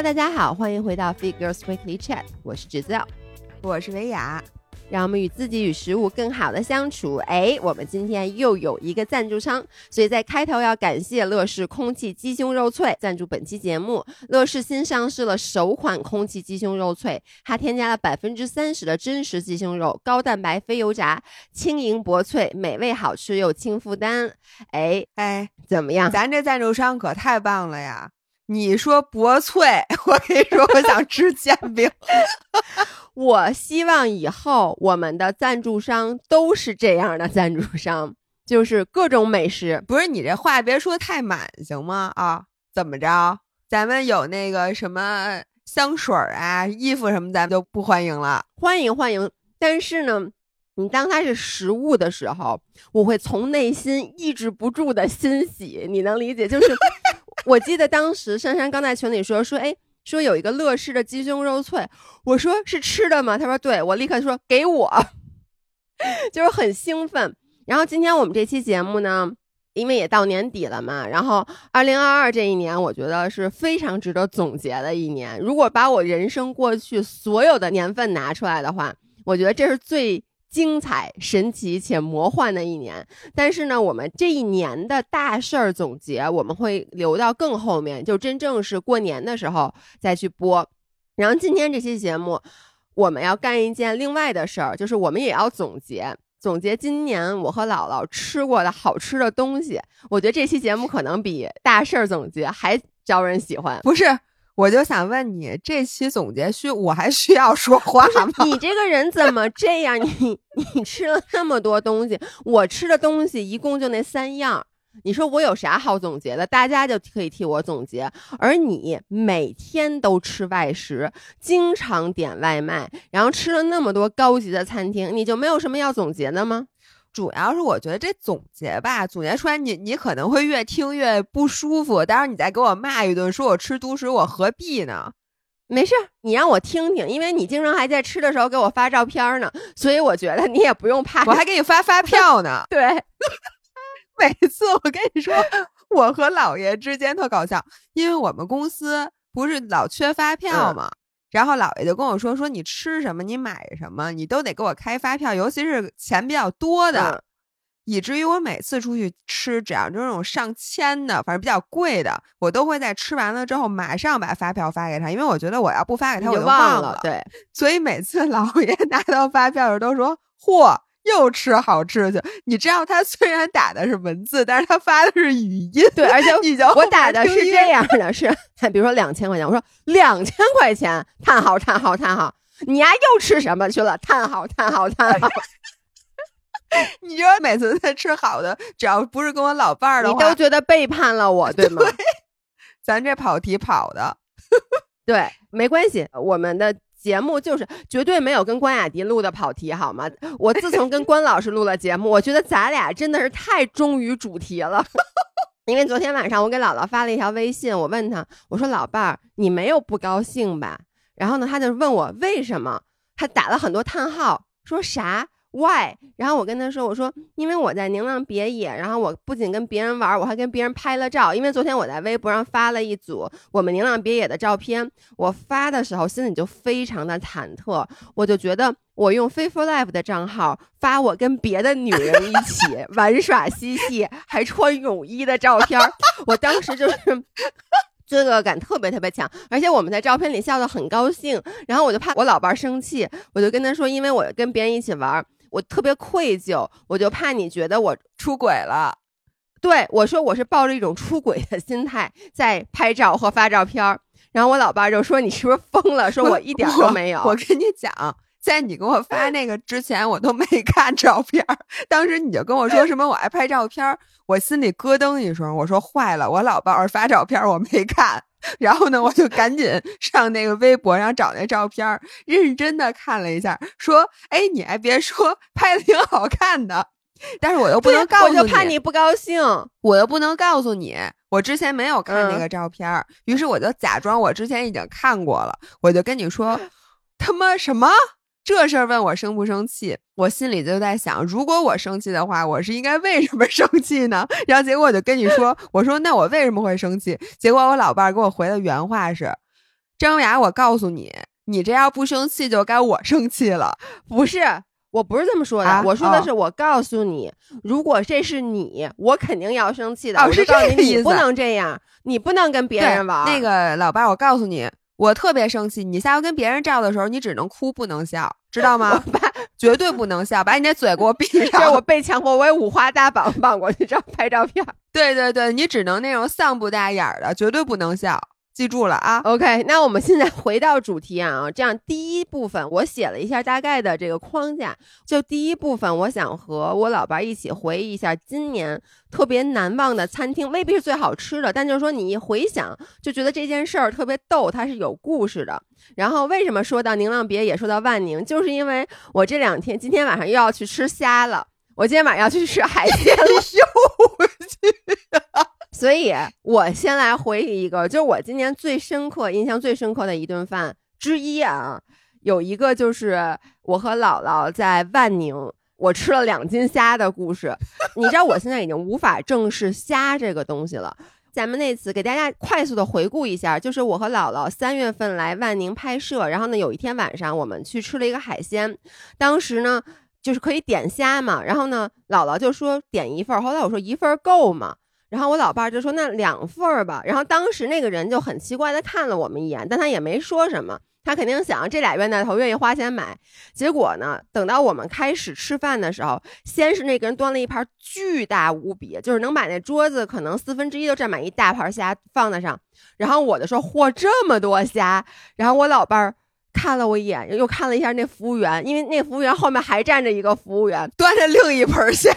Hello，大家好，欢迎回到 Fit Girls Weekly Chat，我是芷造，我是维雅。让我们与自己与食物更好的相处。哎，我们今天又有一个赞助商，所以在开头要感谢乐事空气鸡胸肉脆赞助本期节目。乐事新上市了首款空气鸡胸肉脆，它添加了百分之三十的真实鸡胸肉，高蛋白非油炸，轻盈薄脆，美味好吃又轻负担。哎哎，怎么样？咱这赞助商可太棒了呀！你说薄脆，我跟你说，我想吃煎饼。我希望以后我们的赞助商都是这样的赞助商，就是各种美食。不是你这话别说太满行吗？啊，怎么着？咱们有那个什么香水啊、衣服什么，咱们就不欢迎了。欢迎欢迎，但是呢，你当它是食物的时候，我会从内心抑制不住的欣喜。你能理解？就是我记得当时珊珊刚在群里说说，哎。说有一个乐事的鸡胸肉脆，我说是吃的吗？他说对，我立刻说给我，就是很兴奋。然后今天我们这期节目呢，因为也到年底了嘛，然后二零二二这一年，我觉得是非常值得总结的一年。如果把我人生过去所有的年份拿出来的话，我觉得这是最。精彩、神奇且魔幻的一年，但是呢，我们这一年的大事儿总结，我们会留到更后面，就真正是过年的时候再去播。然后今天这期节目，我们要干一件另外的事儿，就是我们也要总结总结今年我和姥姥吃过的好吃的东西。我觉得这期节目可能比大事儿总结还招人喜欢，不是？我就想问你，这期总结需我还需要说话吗？你这个人怎么这样？你你吃了那么多东西，我吃的东西一共就那三样，你说我有啥好总结的？大家就可以替我总结。而你每天都吃外食，经常点外卖，然后吃了那么多高级的餐厅，你就没有什么要总结的吗？主要是我觉得这总结吧，总结出来你你可能会越听越不舒服。待会儿你再给我骂一顿，说我吃独食，我何必呢？没事，你让我听听，因为你经常还在吃的时候给我发照片呢，所以我觉得你也不用怕。我还给你发发票呢。对，每次我跟你说，我和姥爷之间特搞笑，因为我们公司不是老缺发票吗？然后姥爷就跟我说：“说你吃什么，你买什么，你都得给我开发票，尤其是钱比较多的，以至于我每次出去吃，只要就那种上千的，反正比较贵的，我都会在吃完了之后马上把发票发给他，因为我觉得我要不发给他，我就忘了。对，所以每次 姥爷拿到发票的时候都说：‘嚯！’”又吃好吃去，你知道他虽然打的是文字，但是他发的是语音。对，而且我打的是这样的，是比如说两千块钱，我说两千块钱，叹号叹号叹号，你丫又吃什么去了？叹号叹号叹号。你说每次他吃好的，只要不是跟我老伴儿的，你都觉得背叛了我，对吗？咱这跑题跑的，对，没关系，我们的。节目就是绝对没有跟关雅迪录的跑题，好吗？我自从跟关老师录了节目，我觉得咱俩真的是太忠于主题了。因为昨天晚上我给姥姥发了一条微信，我问他，我说老伴儿，你没有不高兴吧？然后呢，他就问我为什么，他打了很多叹号，说啥？Why？然后我跟他说：“我说，因为我在宁浪别野，然后我不仅跟别人玩，我还跟别人拍了照。因为昨天我在微博上发了一组我们宁浪别野的照片，我发的时候心里就非常的忐忑。我就觉得我用 Faithful Life 的账号发我跟别的女人一起 玩耍嬉戏，还穿泳衣的照片，我当时就是罪恶感特别特别强。而且我们在照片里笑得很高兴，然后我就怕我老伴生气，我就跟他说，因为我跟别人一起玩。”我特别愧疚，我就怕你觉得我出轨了。对我说，我是抱着一种出轨的心态在拍照和发照片儿。然后我老爸就说：“你是不是疯了？”说我一点都没有。我跟你讲，在你给我发那个之前，我都没 看照片儿。当时你就跟我说什么我爱拍照片儿，我心里咯噔一声，我说坏了，我老伴儿发照片儿我没看。然后呢，我就赶紧上那个微博上找那照片儿，认真的看了一下，说：“哎，你还别说，拍的挺好看的。”但是我又不能告诉你，我就怕你不高兴，我又不能告诉你，我之前没有看那个照片儿，于是我就假装我之前已经看过了，我就跟你说：“他妈什么？”这事儿问我生不生气，我心里就在想，如果我生气的话，我是应该为什么 生气呢？然后结果我就跟你说，我说那我为什么会生气？结果我老伴儿给我回的原话是：张雅，我告诉你，你这要不生气，就该我生气了。不是，我不是这么说的，啊我说的哦是，我告诉你，如果这是你，我肯定要生气的。哦我是告诉你，这个意思你不能这样，你不能跟别人玩。那个老伴儿，我告诉你，我特别生气。你下回跟别人照的时候，你只能哭不能笑，知道吗？绝对不能笑，把你那嘴给我闭这上。我被强迫，我也五花大绑绑过去照拍照片。对对对，你只能那种丧不搭眼儿的，绝对不能笑。记住了啊！OK，那我们现在回到主题啊，这样第一部分我写了一下大概的这个框架，就第一部分，我想和我老伴儿一起回忆一下今年特别难忘的餐厅，未必是最好吃的，但就是说你一回想就觉得这件事儿特别逗，它是有故事的。然后为什么说到宁浪别也说到万宁，就是因为我这两天今天晚上又要去吃虾了，我今天晚上要去吃海鲜 了。又去，所以我先来回忆一个，就是我今年最深刻、印象最深刻的一顿饭之一啊，有一个就是我和姥姥在万宁，我吃了两斤虾的故事。你知道我现在已经无法正视虾这个东西了。咱们那次给大家快速的回顾一下，就是我和姥姥三月份来万宁拍摄，然后呢有一天晚上我们去吃了一个海鲜，当时呢就是可以点虾嘛，然后呢姥姥就说点一份儿，后来我说一份儿够吗？然后我老伴儿就说那两份儿吧，然后当时那个人就很奇怪的看了我们一眼，但他也没说什么，他肯定想这俩冤大头愿意花钱买。结果呢，等到我们开始吃饭的时候，先是那个人端了一盘巨大无比，就是能把那桌子可能四分之一都占满一大盘虾放在上，然后我就说嚯这么多虾，然后我老伴儿。看了我一眼，又看了一下那服务员，因为那服务员后面还站着一个服务员，端着另一盆虾，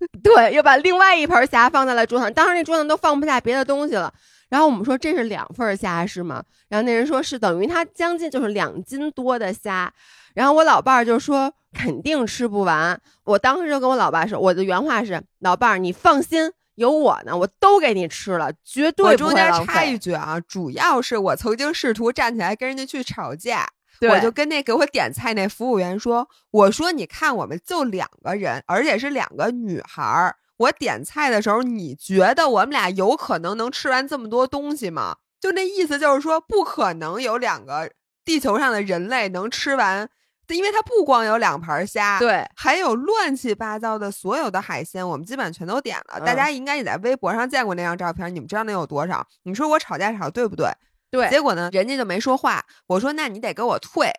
对，又把另外一盆虾放在了桌上。当时那桌上都放不下别的东西了。然后我们说这是两份虾是吗？然后那人说是等于他将近就是两斤多的虾。然后我老伴儿就说肯定吃不完。我当时就跟我老爸说，我的原话是：老伴儿你放心，有我呢，我都给你吃了，绝对不我中间插一。句啊，主要是我曾经试图站起来跟人家去吵架，对我就跟那给我点菜那服务员说：“我说你看，我们就两个人，而且是两个女孩儿。我点菜的时候，你觉得我们俩有可能能吃完这么多东西吗？就那意思就是说，不可能有两个地球上的人类能吃完，因为它不光有两盘虾，对，还有乱七八糟的所有的海鲜，我们基本全都点了。大嗯家应该也在微博上见过那张照片，你们知道那有多少？你说我吵架吵对不对？对结果呢，人家就没说话。我说那你得给我退，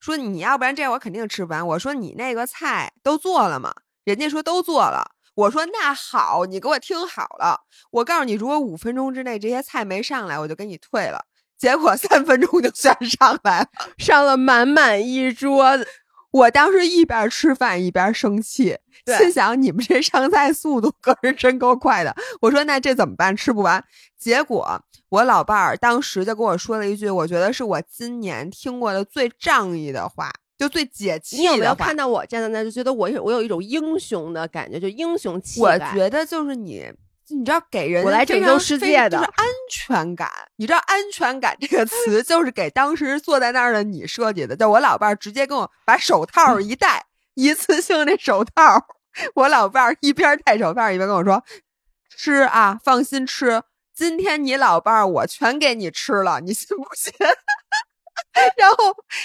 说你要不然这样我肯定吃不完。我说你那个菜都做了吗？人家说都做了。我说那好，你给我听好了，我告诉你，如果五分钟之内这些菜没上来，我就给你退了。结果三分钟就全上来了。上了满满一桌子。我当时一边吃饭一边生气，心想你们这上菜速度可是真够快的。我说那这怎么办？吃不完。结果我老伴儿当时就跟我说了一句，我觉得是我今年听过的最仗义的话，就最解气你有没有看到我站在那儿就觉得我有我有一种英雄的感觉，就英雄气我？觉得就是你，你知道给人我来拯救世界的就是安全感。你知道安全感这个词 就是给当时坐在那儿的你设计的。就我老伴儿直接跟我把手套一戴，一次性那手套，我老伴儿一边戴手套一边跟我说：“吃啊，放心吃。今天你老伴儿我全给你吃了，你信不信？” 然后，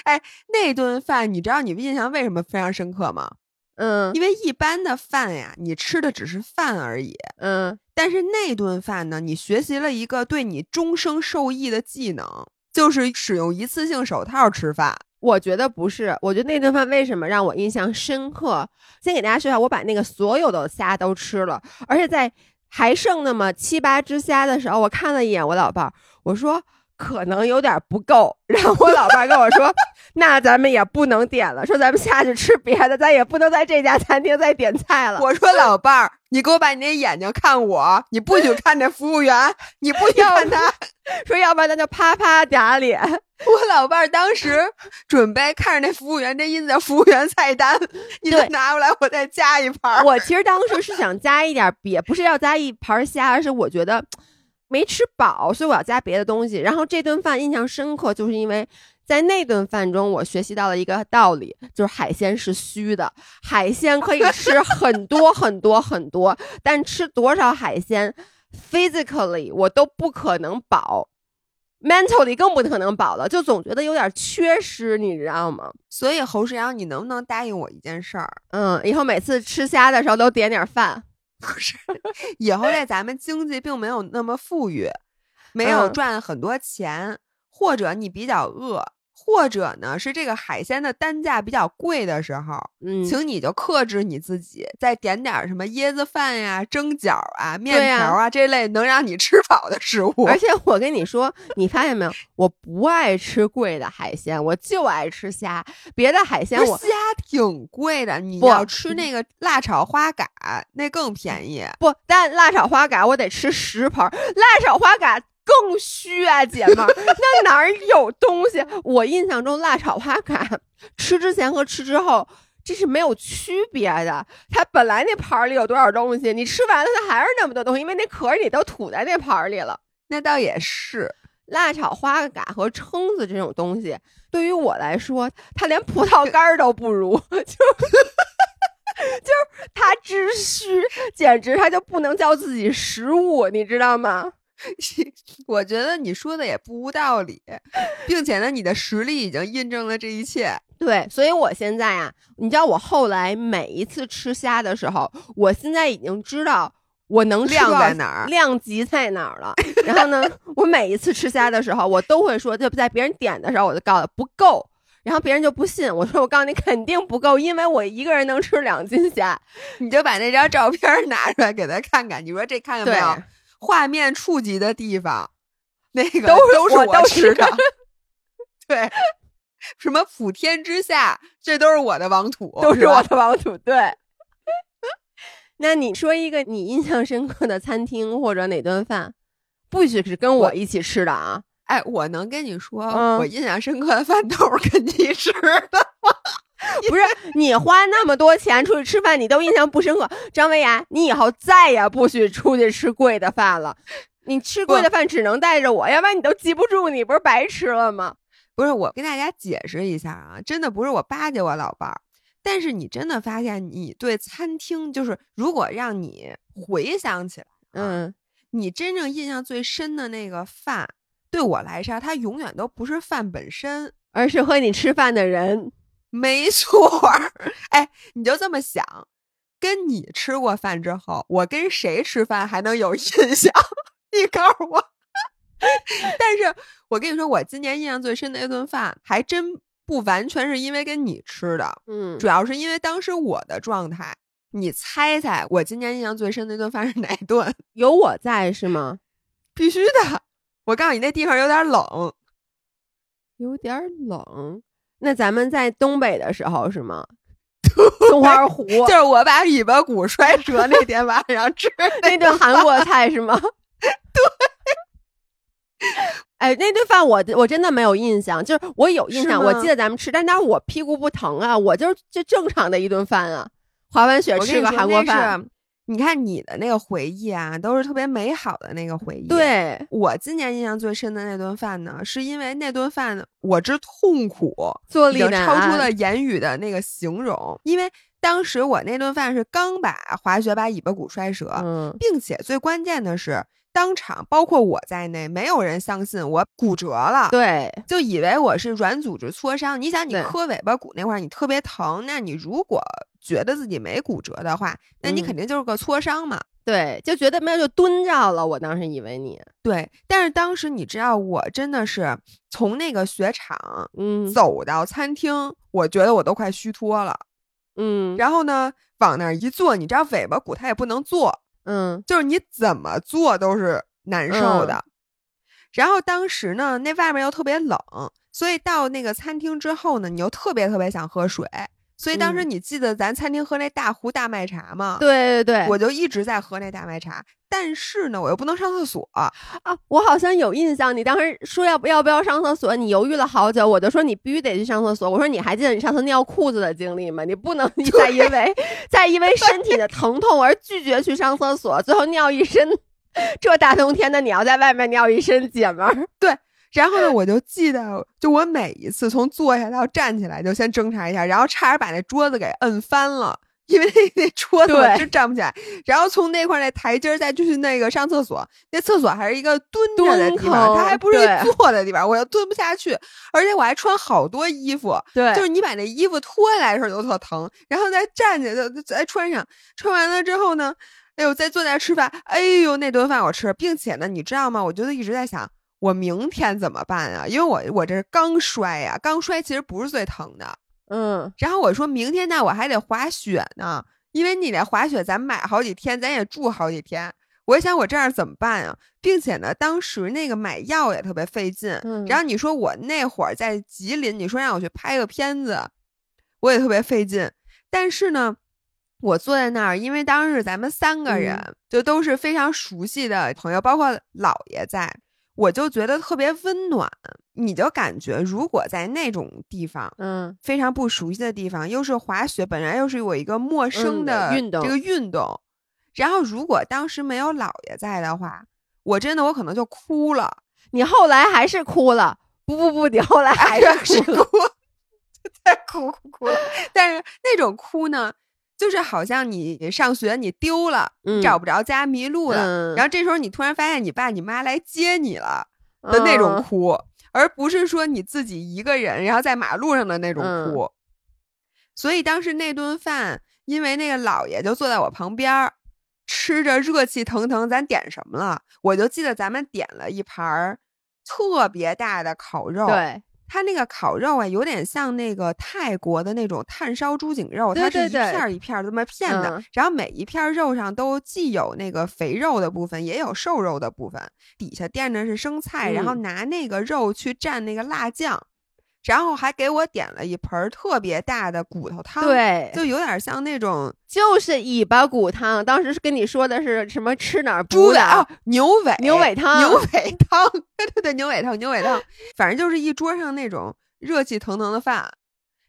哎，那顿饭你知道你印象为什么非常深刻吗？嗯因为一般的饭呀，你吃的只是饭而已。嗯，但是那顿饭呢，你学习了一个对你终生受益的技能，就是使用一次性手套吃饭。我觉得不是，我觉得那顿饭为什么让我印象深刻？先给大家说一下，我把那个所有的虾都吃了，而且在还剩那么七八只虾的时候，我看了一眼我老伴儿，我说可能有点不够，然后我老伴儿跟我说，那咱们也不能点了，说咱们下去吃别的，咱也不能在这家餐厅再点菜了。我说老伴儿，你给我把你那眼睛看我，你不许看那服务员，你不许看他。说要不然咱就啪啪打脸。我老伴儿当时准备看着那服务员这意思叫服务员菜单，你再拿过来，我再加一盘儿。我其实当时是想加一点别，不是要加一盘虾，而是我觉得没吃饱，所以我要加别的东西。然后这顿饭印象深刻，就是因为在那顿饭中，我学习到了一个道理，就是海鲜是虚的，海鲜可以吃 很多很多很多，但吃多少海鲜，physically 我都不可能饱。mentally 更不可能饱了，就总觉得有点缺失，你知道吗？所以侯世阳，你能不能答应我一件事儿？嗯，以后每次吃虾的时候都点点饭。不是，以后在咱们经济并没有那么富裕，没有嗯。赚很多钱，或者你比较饿，或者呢是这个海鲜的单价比较贵的时候，嗯，请你就克制你自己，再点点儿什么椰子饭呀、蒸饺啊、面条啊、这类能让你吃饱的食物。而且我跟你说，你发现没有？我不爱吃贵的海鲜，我就爱吃虾。别的海鲜我虾挺贵的，你不要吃那个辣炒花蛤，那更便宜。不，但辣炒花蛤我得吃十盆，辣炒花蛤更虚啊，姐们儿，那哪儿有东西？我印象中辣炒花蛤吃之前和吃之后。这是没有区别的，它本来那盘儿里有多少东西，你吃完了它还是那么多东西，因为那壳儿你都吐在那盘儿里了。那倒也是，辣炒花蛤和蛏子这种东西，对于我来说，它连葡萄干儿都不如，就就是它之虚，简直它就不能叫自己食物，你知道吗？我觉得你说的也不无道理，并且呢，你的实力已经印证了这一切。对，所以我现在啊、你知道，我后来每一次吃虾的时候，我现在已经知道我能量在哪儿量级在哪儿了。然后呢，我每一次吃虾的时候，我都会说，就在别人点的时候，我就告诉他不够。然后别人就不信，我说我告诉你肯定不够，因为我一个人能吃两斤虾。你就把那张照片拿出来给他看看，你说这看见没，有？画面触及的地方，那个都是都是我吃的。对，什么普天之下，这都是我的王土，都是我的王土。对。那你说一个你印象深刻的餐厅或者哪顿饭，不许是跟我我一起吃的啊！哎，我能跟你说，嗯我印象深刻的饭都是跟你吃的。不是你花那么多钱出去吃饭，你都印象不深刻。张维亚，你以后再也不许出去吃贵的饭了。你吃贵的饭只能带着我，要不然你都记不住，你不是白吃了吗？不是，我跟大家解释一下啊，真的不是我巴结我老伴儿，但是你真的发现，你对餐厅就是，如果让你回想起来，嗯，你真正印象最深的那个饭，对我来说，它永远都不是饭本身。而是和你吃饭的人。没错儿，哎，你就这么想，跟你吃过饭之后，我跟谁吃饭还能有印象？你告诉我。但是我跟你说，我今年印象最深的一顿饭，还真不完全是因为跟你吃的，嗯，主要是因为当时我的状态。你猜猜，我今年印象最深的一顿饭是哪顿？有我在是吗？必须的。我告诉你，那地方有点冷。有点冷。那咱们在东北的时候是吗？松花湖就是我把尾巴骨摔折 那天晚上吃那顿韩国菜是吗？对。哎，那顿饭我我真的没有印象，就是我有印象，我记得咱们吃，但当时我屁股不疼啊，我就是就正常的一顿饭啊，滑完雪吃个韩国饭，是你看你的那个回忆啊，都是特别美好的那个回忆。，对，我今年印象最深的那顿饭呢，是因为那顿饭我之痛苦，坐立已经超出了言语的那个形容。因为当时我那顿饭是刚把滑雪把尾巴骨摔折，嗯，并且最关键的是，当场包括我在内，没有人相信我骨折了。对，就以为我是软组织挫伤。你想，你磕尾巴骨那块儿你特别疼，那你如果觉得自己没骨折的话，那你嗯肯定就是个挫伤嘛。对，就觉得没有就蹲着了，我当时以为你，对，但是当时你知道，我真的是从那个雪场嗯走到餐厅，我觉得我都快虚脱了。嗯然后呢，往那儿一坐，你知道尾巴骨它也不能坐，嗯就是你怎么坐都是难受的。然后当时呢，那外面又特别冷，所以到那个餐厅之后呢，你又特别特别想喝水。所以当时你记得咱餐厅喝那大壶大麦茶吗？，对对对，我就一直在喝那大麦茶。但是呢，我又不能上厕所，啊，我好像有印象，你当时说要不要不要上厕所，你犹豫了好久，我就说你必须得去上厕所。我说你还记得你上次尿裤子的经历吗？你不能 再因为 再因为身体的疼痛而拒绝去上厕所，最后尿一身。这大冬天的，你要在外面尿一身，姐们儿。然后呢，我就记得，就我每一次从坐下到站起来，就先挣扎一下，然后差点把那桌子给摁翻了，因为那 那桌子我真站不起来。然后从那块儿那台阶儿再去那个上厕所，那厕所还是一个蹲着的蹲地方，它还不是一坐的地方，我又蹲不下去，而且我还穿好多衣服，对，就是你把那衣服脱下来的时候就特疼，然后再站起来再再穿上，穿完了之后呢，哎呦，再坐那儿吃饭，哎呦，那顿饭我吃，并且呢，你知道吗？我就一直在想，我明天怎么办啊？因为我我这是刚摔呀、刚摔其实不是最疼的。嗯，然后我说明天那我还得滑雪呢，因为你那滑雪咱买好几天，咱也住好几天。我想我这样怎么办啊？并且呢，当时那个买药也特别费劲。嗯然后你说我那会儿在吉林，你说让我去拍个片子，我也特别费劲。但是呢，我坐在那儿，因为当时咱们三个人、嗯就都是非常熟悉的朋友，包括姥爷在，我就觉得特别温暖。你就感觉如果在那种地方，嗯，非常不熟悉的地方，又是滑雪，本来又是我一个陌生嗯的的运动这个运动。然后，如果当时没有姥爷在的话，我真的我可能就哭了，你后来还是哭了，不不不，你后来还是哭了，哭，再哭哭哭了。但是那种哭呢，就是好像你上学你丢了，嗯找不着家，迷路了，嗯然后这时候你突然发现你爸你妈来接你了的那种嗯哭，而不是说你自己一个人然后在马路上的那种嗯哭。所以当时那顿饭，因为那个姥爷就坐在我旁边儿，吃着热气腾腾，咱点什么了？我就记得咱们点了一盘儿特别大的烤肉，对，它那个烤肉啊，有点像那个泰国的那种炭烧猪颈肉，对它是一片儿一片儿这么片的，嗯。然后每一片肉上都既有那个肥肉的部分，也有瘦肉的部分，底下垫着是生菜，然后嗯。拿那个肉去蘸那个辣酱，然后还给我点了一盆儿特别大的骨头汤，，对，就有点像那种就是尾巴骨汤。当时是跟你说的是什么吃哪儿补哪儿啊，牛尾牛尾汤牛尾汤，对对对，牛尾汤，牛尾汤，反正就是一桌上那种热气腾腾的饭。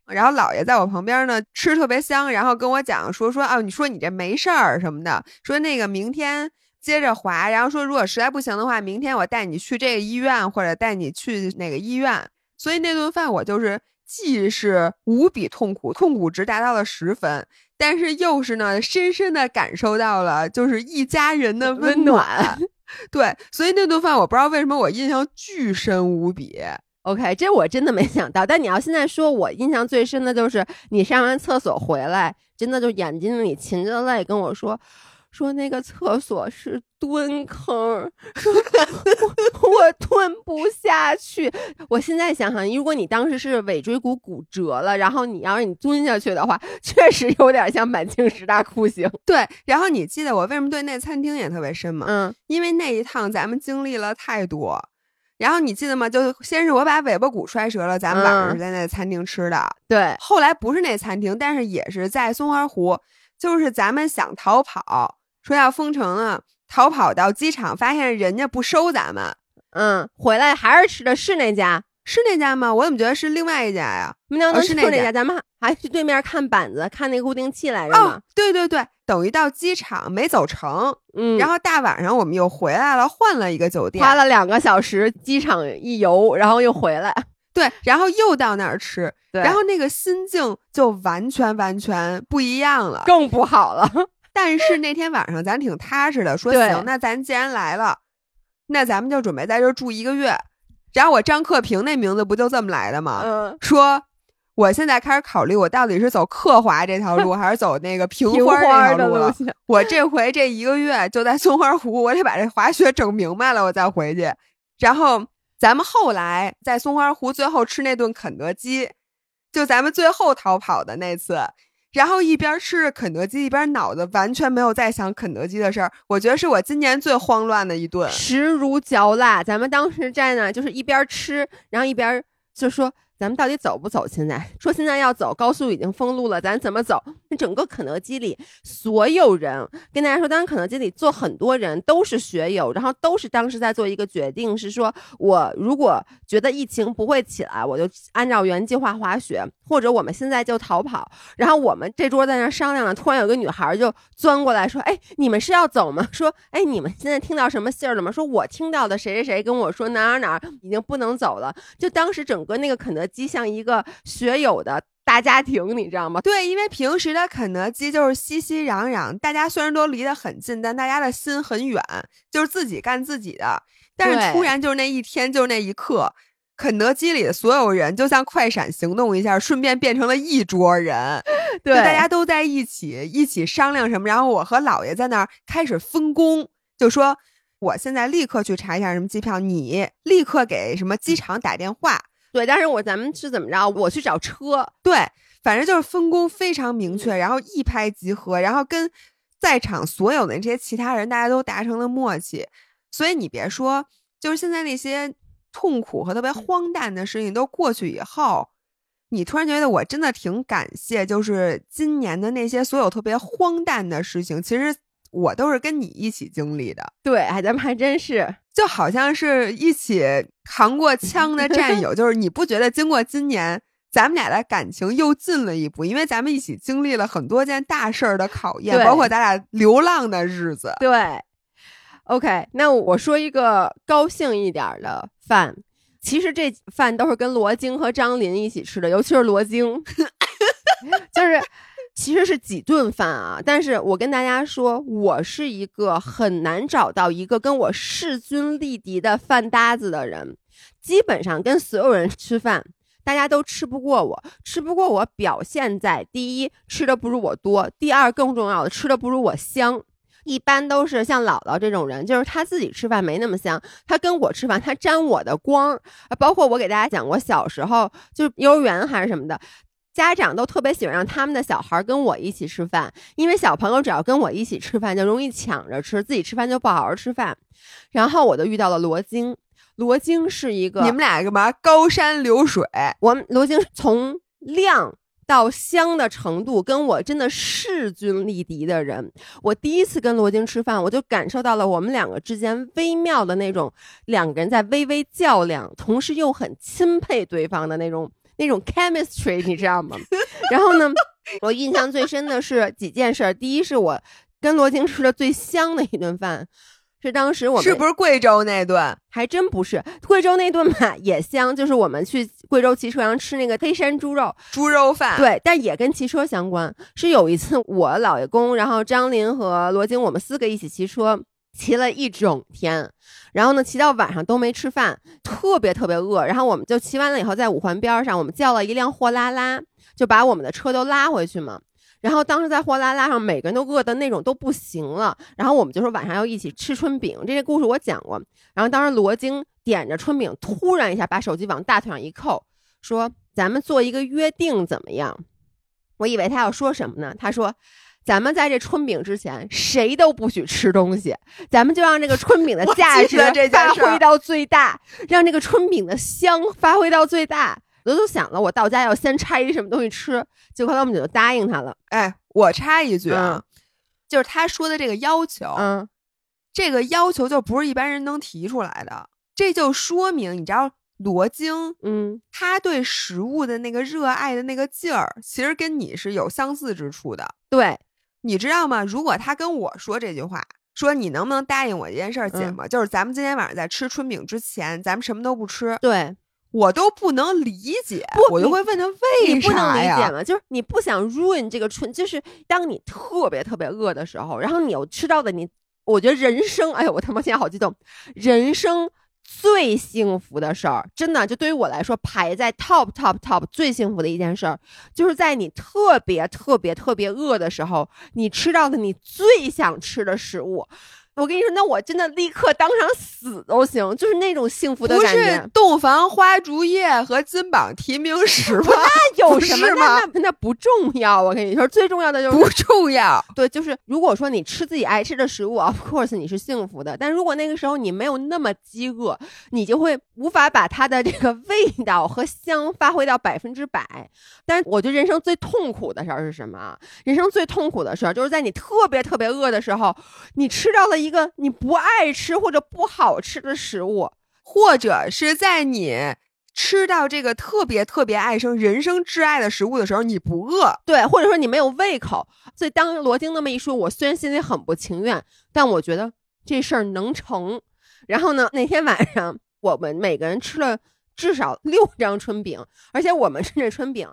然后姥爷在我旁边呢，吃特别香，然后跟我讲说说啊，你说你这没事儿什么的，说那个明天接着滑，然后说如果实在不行的话，明天我带你去这个医院或者带你去哪个医院。所以那顿饭我就是既是无比痛苦，痛苦值达到了十分，但是又是呢深深的感受到了就是一家人的温温暖。对，所以那顿饭我不知道为什么我印象巨深无比。OK，这我真的没想到。但你要现在说，我印象最深的就是你上完厕所回来，真的就眼睛里噙着泪跟我说。说那个厕所是蹲坑，说我 我蹲不下去。我现在想想，如果你当时是尾椎骨骨折了，然后你要是你蹲下去的话，确实有点像满清十大酷刑。对，然后你记得我为什么对那餐厅也特别深吗？嗯，因为那一趟咱们经历了太多。然后你记得吗？就先是我把尾巴骨摔折了，咱们晚上在那餐厅吃的。对，后来不是那餐厅，但是也是在松花湖，就是咱们想逃跑，说要封城了，逃跑到机场，发现人家不收咱们，嗯，回来还是吃的是那家，是那家吗？我怎么觉得是另外一家呀？那是那家咱们还去对面看板子，看那个固定器来着哦。，对对对，等于到机场没走成，嗯，然后大晚上我们又回来了，换了一个酒店，花了两个小时，机场一游，然后又回来。对，然后又到那儿吃，对，然后那个心境就完全完全不一样了。更不好了。但是那天晚上咱挺踏实的，说行，那咱既然来了，那咱们就准备在这儿住一个月。然后我张克平那名字不就这么来的吗？嗯，说我现在开始考虑，我到底是走刻华这条路，还是走那个平平花这条路了。我这回这一个月就在松花湖，我得把这滑雪整明白了，我再回去。然后咱们后来在松花湖最后吃那顿肯德基，就咱们最后逃跑的那次。然后一边吃着肯德基，一边脑子完全没有在想肯德基的事儿。我觉得是我今年最慌乱的一顿。食如嚼蜡。咱们当时在那，就是一边吃，然后一边就说。咱们到底走不走？现在说现在要走，高速已经封路了，咱怎么走？那整个肯德基里所有人，跟大家说，当时肯德基里坐很多人都是学友，然后都是当时在做一个决定，是说我如果觉得疫情不会起来，我就按照原计划滑雪，或者我们现在就逃跑。然后我们这桌在那商量呢，突然有个女孩就钻过来说：“哎，你们是要走吗？”说：“哎，你们现在听到什么信儿了吗？”说：“我听到的谁谁谁跟我说哪儿哪儿已经不能走了。”就当时整个那个肯德基像一个学友的大家庭，你知道吗？对，因为平时的肯德基就是熙熙攘攘，大家虽然都离得很近，但大家的心很远，就是自己干自己的。但是突然就是那一天，就是那一刻，肯德基里的所有人就像快闪行动一下，顺便变成了一桌人，对，大家都在一起一起商量什么。然后我和姥爷在那儿开始分工，就说我现在立刻去查一下什么机票，你立刻给什么机场打电话。对，但是我咱们是怎么着？我去找车。对，反正就是分工非常明确，然后一拍即合，然后跟在场所有的这些其他人，大家都达成了默契。所以你别说，就是现在那些痛苦和特别荒诞的事情都过去以后，你突然觉得我真的挺感谢，就是今年的那些所有特别荒诞的事情，其实我都是跟你一起经历的。对，哎咱们还真是。就好像是一起扛过枪的战友，就是你不觉得经过今年，咱们俩的感情又近了一步？因为咱们一起经历了很多件大事儿的考验，包括咱俩流浪的日子。对，OK，那我说一个高兴一点的饭，其实这饭都是跟罗京和张林一起吃的，尤其是罗京，就是。其实是几顿饭啊，但是我跟大家说，我是一个很难找到一个跟我势均力敌的饭搭子的人。基本上跟所有人吃饭，大家都吃不过我，吃不过我表现在第一，吃的不如我多；第二，更重要的，吃的不如我香。一般都是像姥姥这种人，就是他自己吃饭没那么香，他跟我吃饭，他沾我的光。包括我给大家讲过，小时候就是幼儿园还是什么的。家长都特别喜欢让他们的小孩跟我一起吃饭，因为小朋友只要跟我一起吃饭，就容易抢着吃，自己吃饭就不好好吃饭。然后我就遇到了罗京，罗京是一个你们俩干嘛？高山流水，我们罗京从亮到香的程度，跟我真的势均力敌的人。我第一次跟罗京吃饭，我就感受到了我们两个之间微妙的那种两个人在微微较量，同时又很钦佩对方的那种。那种 chemistry 你知道吗？然后呢，我印象最深的是几件事。第一是我跟罗京吃的最香的一顿饭，是当时我们是不是贵州那顿？还真不是，贵州那顿嘛也香，就是我们去贵州骑车上吃那个黑山猪肉猪肉饭。对，但也跟骑车相关。是有一次我姥爷公，然后张林和罗京，我们四个一起骑车。骑了一整天，然后呢，骑到晚上都没吃饭，特别特别饿。然后我们就骑完了以后，在五环边上，我们叫了一辆货拉拉，就把我们的车都拉回去嘛。然后当时在货拉拉上，每个人都饿的那种都不行了。然后我们就说晚上要一起吃春饼，这些故事我讲过。然后当时罗京点着春饼，突然一下把手机往大腿上一扣，说：“咱们做一个约定怎么样？”我以为他要说什么呢？他说。咱们在这春饼之前，谁都不许吃东西。咱们就让这个春饼的价值发挥到最大，让这个春饼的香发挥到最大。我都想了，我到家要先拆一什么东西吃。结果后来我们就答应他了。哎，我插一句啊，就是他说的这个要求，嗯，这个要求就不是一般人能提出来的。这就说明，你知道罗京，嗯，他对食物的那个热爱的那个劲儿，其实跟你是有相似之处的。对。你知道吗？如果他跟我说这句话，说你能不能答应我一件事儿，姐们，就是咱们今天晚上在吃春饼之前，咱们什么都不吃。对我都不能理解，我就会问他为啥呀？就是你不想 ruin 这个春，就是当你特别特别饿的时候，然后你又吃到的你，我觉得人生，哎呀，我他妈现在好激动，人生。最幸福的事儿，真的就对于我来说，排在 top top top 最幸福的一件事儿，就是在你特别特别特别饿的时候，你吃到的你最想吃的食物。我跟你说，那我真的立刻当场死都行，就是那种幸福的感觉。不是洞房花烛夜和金榜题名时吗？那有什么吗？那那不重要。我跟你说，最重要的就是不重要。对，就是如果说你吃自己爱吃的食物，of course 你是幸福的。但如果那个时候你没有那么饥饿，你就会无法把它的这个味道和香发挥到百分之百。但是我觉得人生最痛苦的事儿是什么？人生最痛苦的事儿就是在你特别特别饿的时候，你吃到了一。一个你不爱吃或者不好吃的食物，或者是在你吃到这个特别特别爱生人生挚爱的食物的时候，你不饿，对，或者说你没有胃口。所以当罗京那么一说，我虽然心里很不情愿，但我觉得这事儿能成。然后呢，那天晚上我们每个人吃了至少六张春饼，而且我们吃这春饼。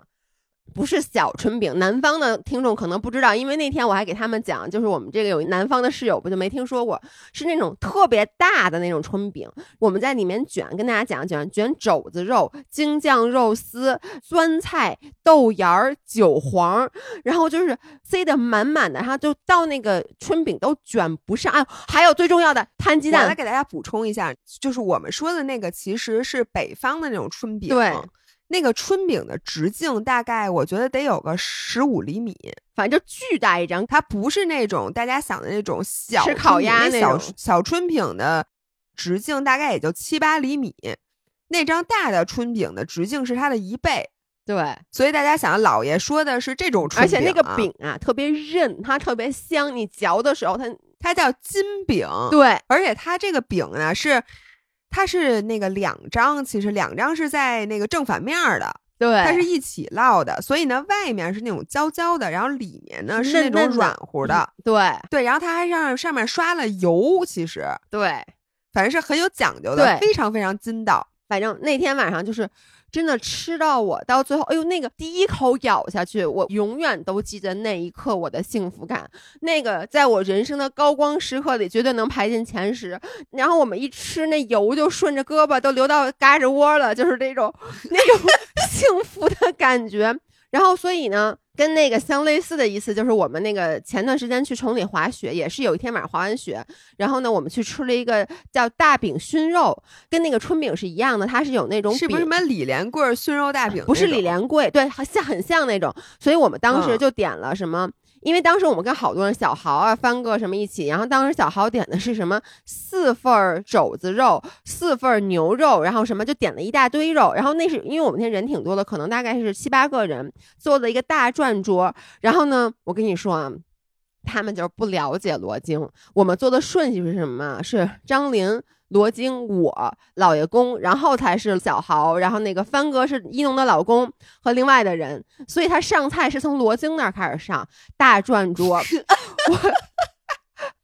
不是小春饼，南方的听众可能不知道，因为那天我还给他们讲，就是我们这个有南方的室友不就没听说过，是那种特别大的那种春饼，我们在里面卷，跟大家讲讲卷肘子肉、京酱肉丝、酸菜、豆芽儿、韭黄，然后就是塞得满满的，然后就到那个春饼都卷不上。啊，还有最重要的摊鸡蛋，我来给大家补充一下，就是我们说的那个其实是北方的那种春饼。对。那个春饼的直径大概，我觉得得有个十五厘米，反正就巨大一张。它不是那种大家想的那种小吃烤鸭那小小春饼的直径，大概也就七八厘米。那张大的春饼的直径是它的一倍。对，所以大家想，老爷说的是这种春饼，而且那个饼啊特别韧，它特别香，你嚼的时候它它叫金饼。对，而且它这个饼呢是。它是那个两张，其实两张是在那个正反面的，对，它是一起烙的，所以呢，外面是那种焦焦的，然后里面呢是那种软乎的，对对，然后它还让上面刷了油，其实对，反正是很有讲究的，非常非常筋道。反正那天晚上就是。真的吃到我到最后，哎呦，那个第一口咬下去，我永远都记得那一刻我的幸福感。那个在我人生的高光时刻里，绝对能排进前十。然后我们一吃，那油就顺着胳膊都流到胳肢窝了，就是那种那 种幸福的感觉。然后所以呢。跟那个相类似的意思，就是我们那个前段时间去崇礼滑雪，也是有一天晚上滑完雪，然后呢，我们去吃了一个叫大饼熏肉，跟那个春饼是一样的，它是有那种是不是什么李连贵熏肉大饼？不是李连贵，对，像很像那种，所以我们当时就点了什么。因为当时我们跟好多人，小豪啊、帆哥什么一起，然后当时小豪点的是什么四份肘子肉、四份牛肉，然后什么就点了一大堆肉，然后那是因为我们那天人挺多的，可能大概是七八个人做了一个大转桌，然后呢，我跟你说啊，他们就是不了解罗京，我们做的顺序是什么？是张琳。罗京，我老爷公，然后才是小豪，然后那个帆哥是一农的老公和另外的人，所以他上菜是从罗京那儿开始上大转 桌。我。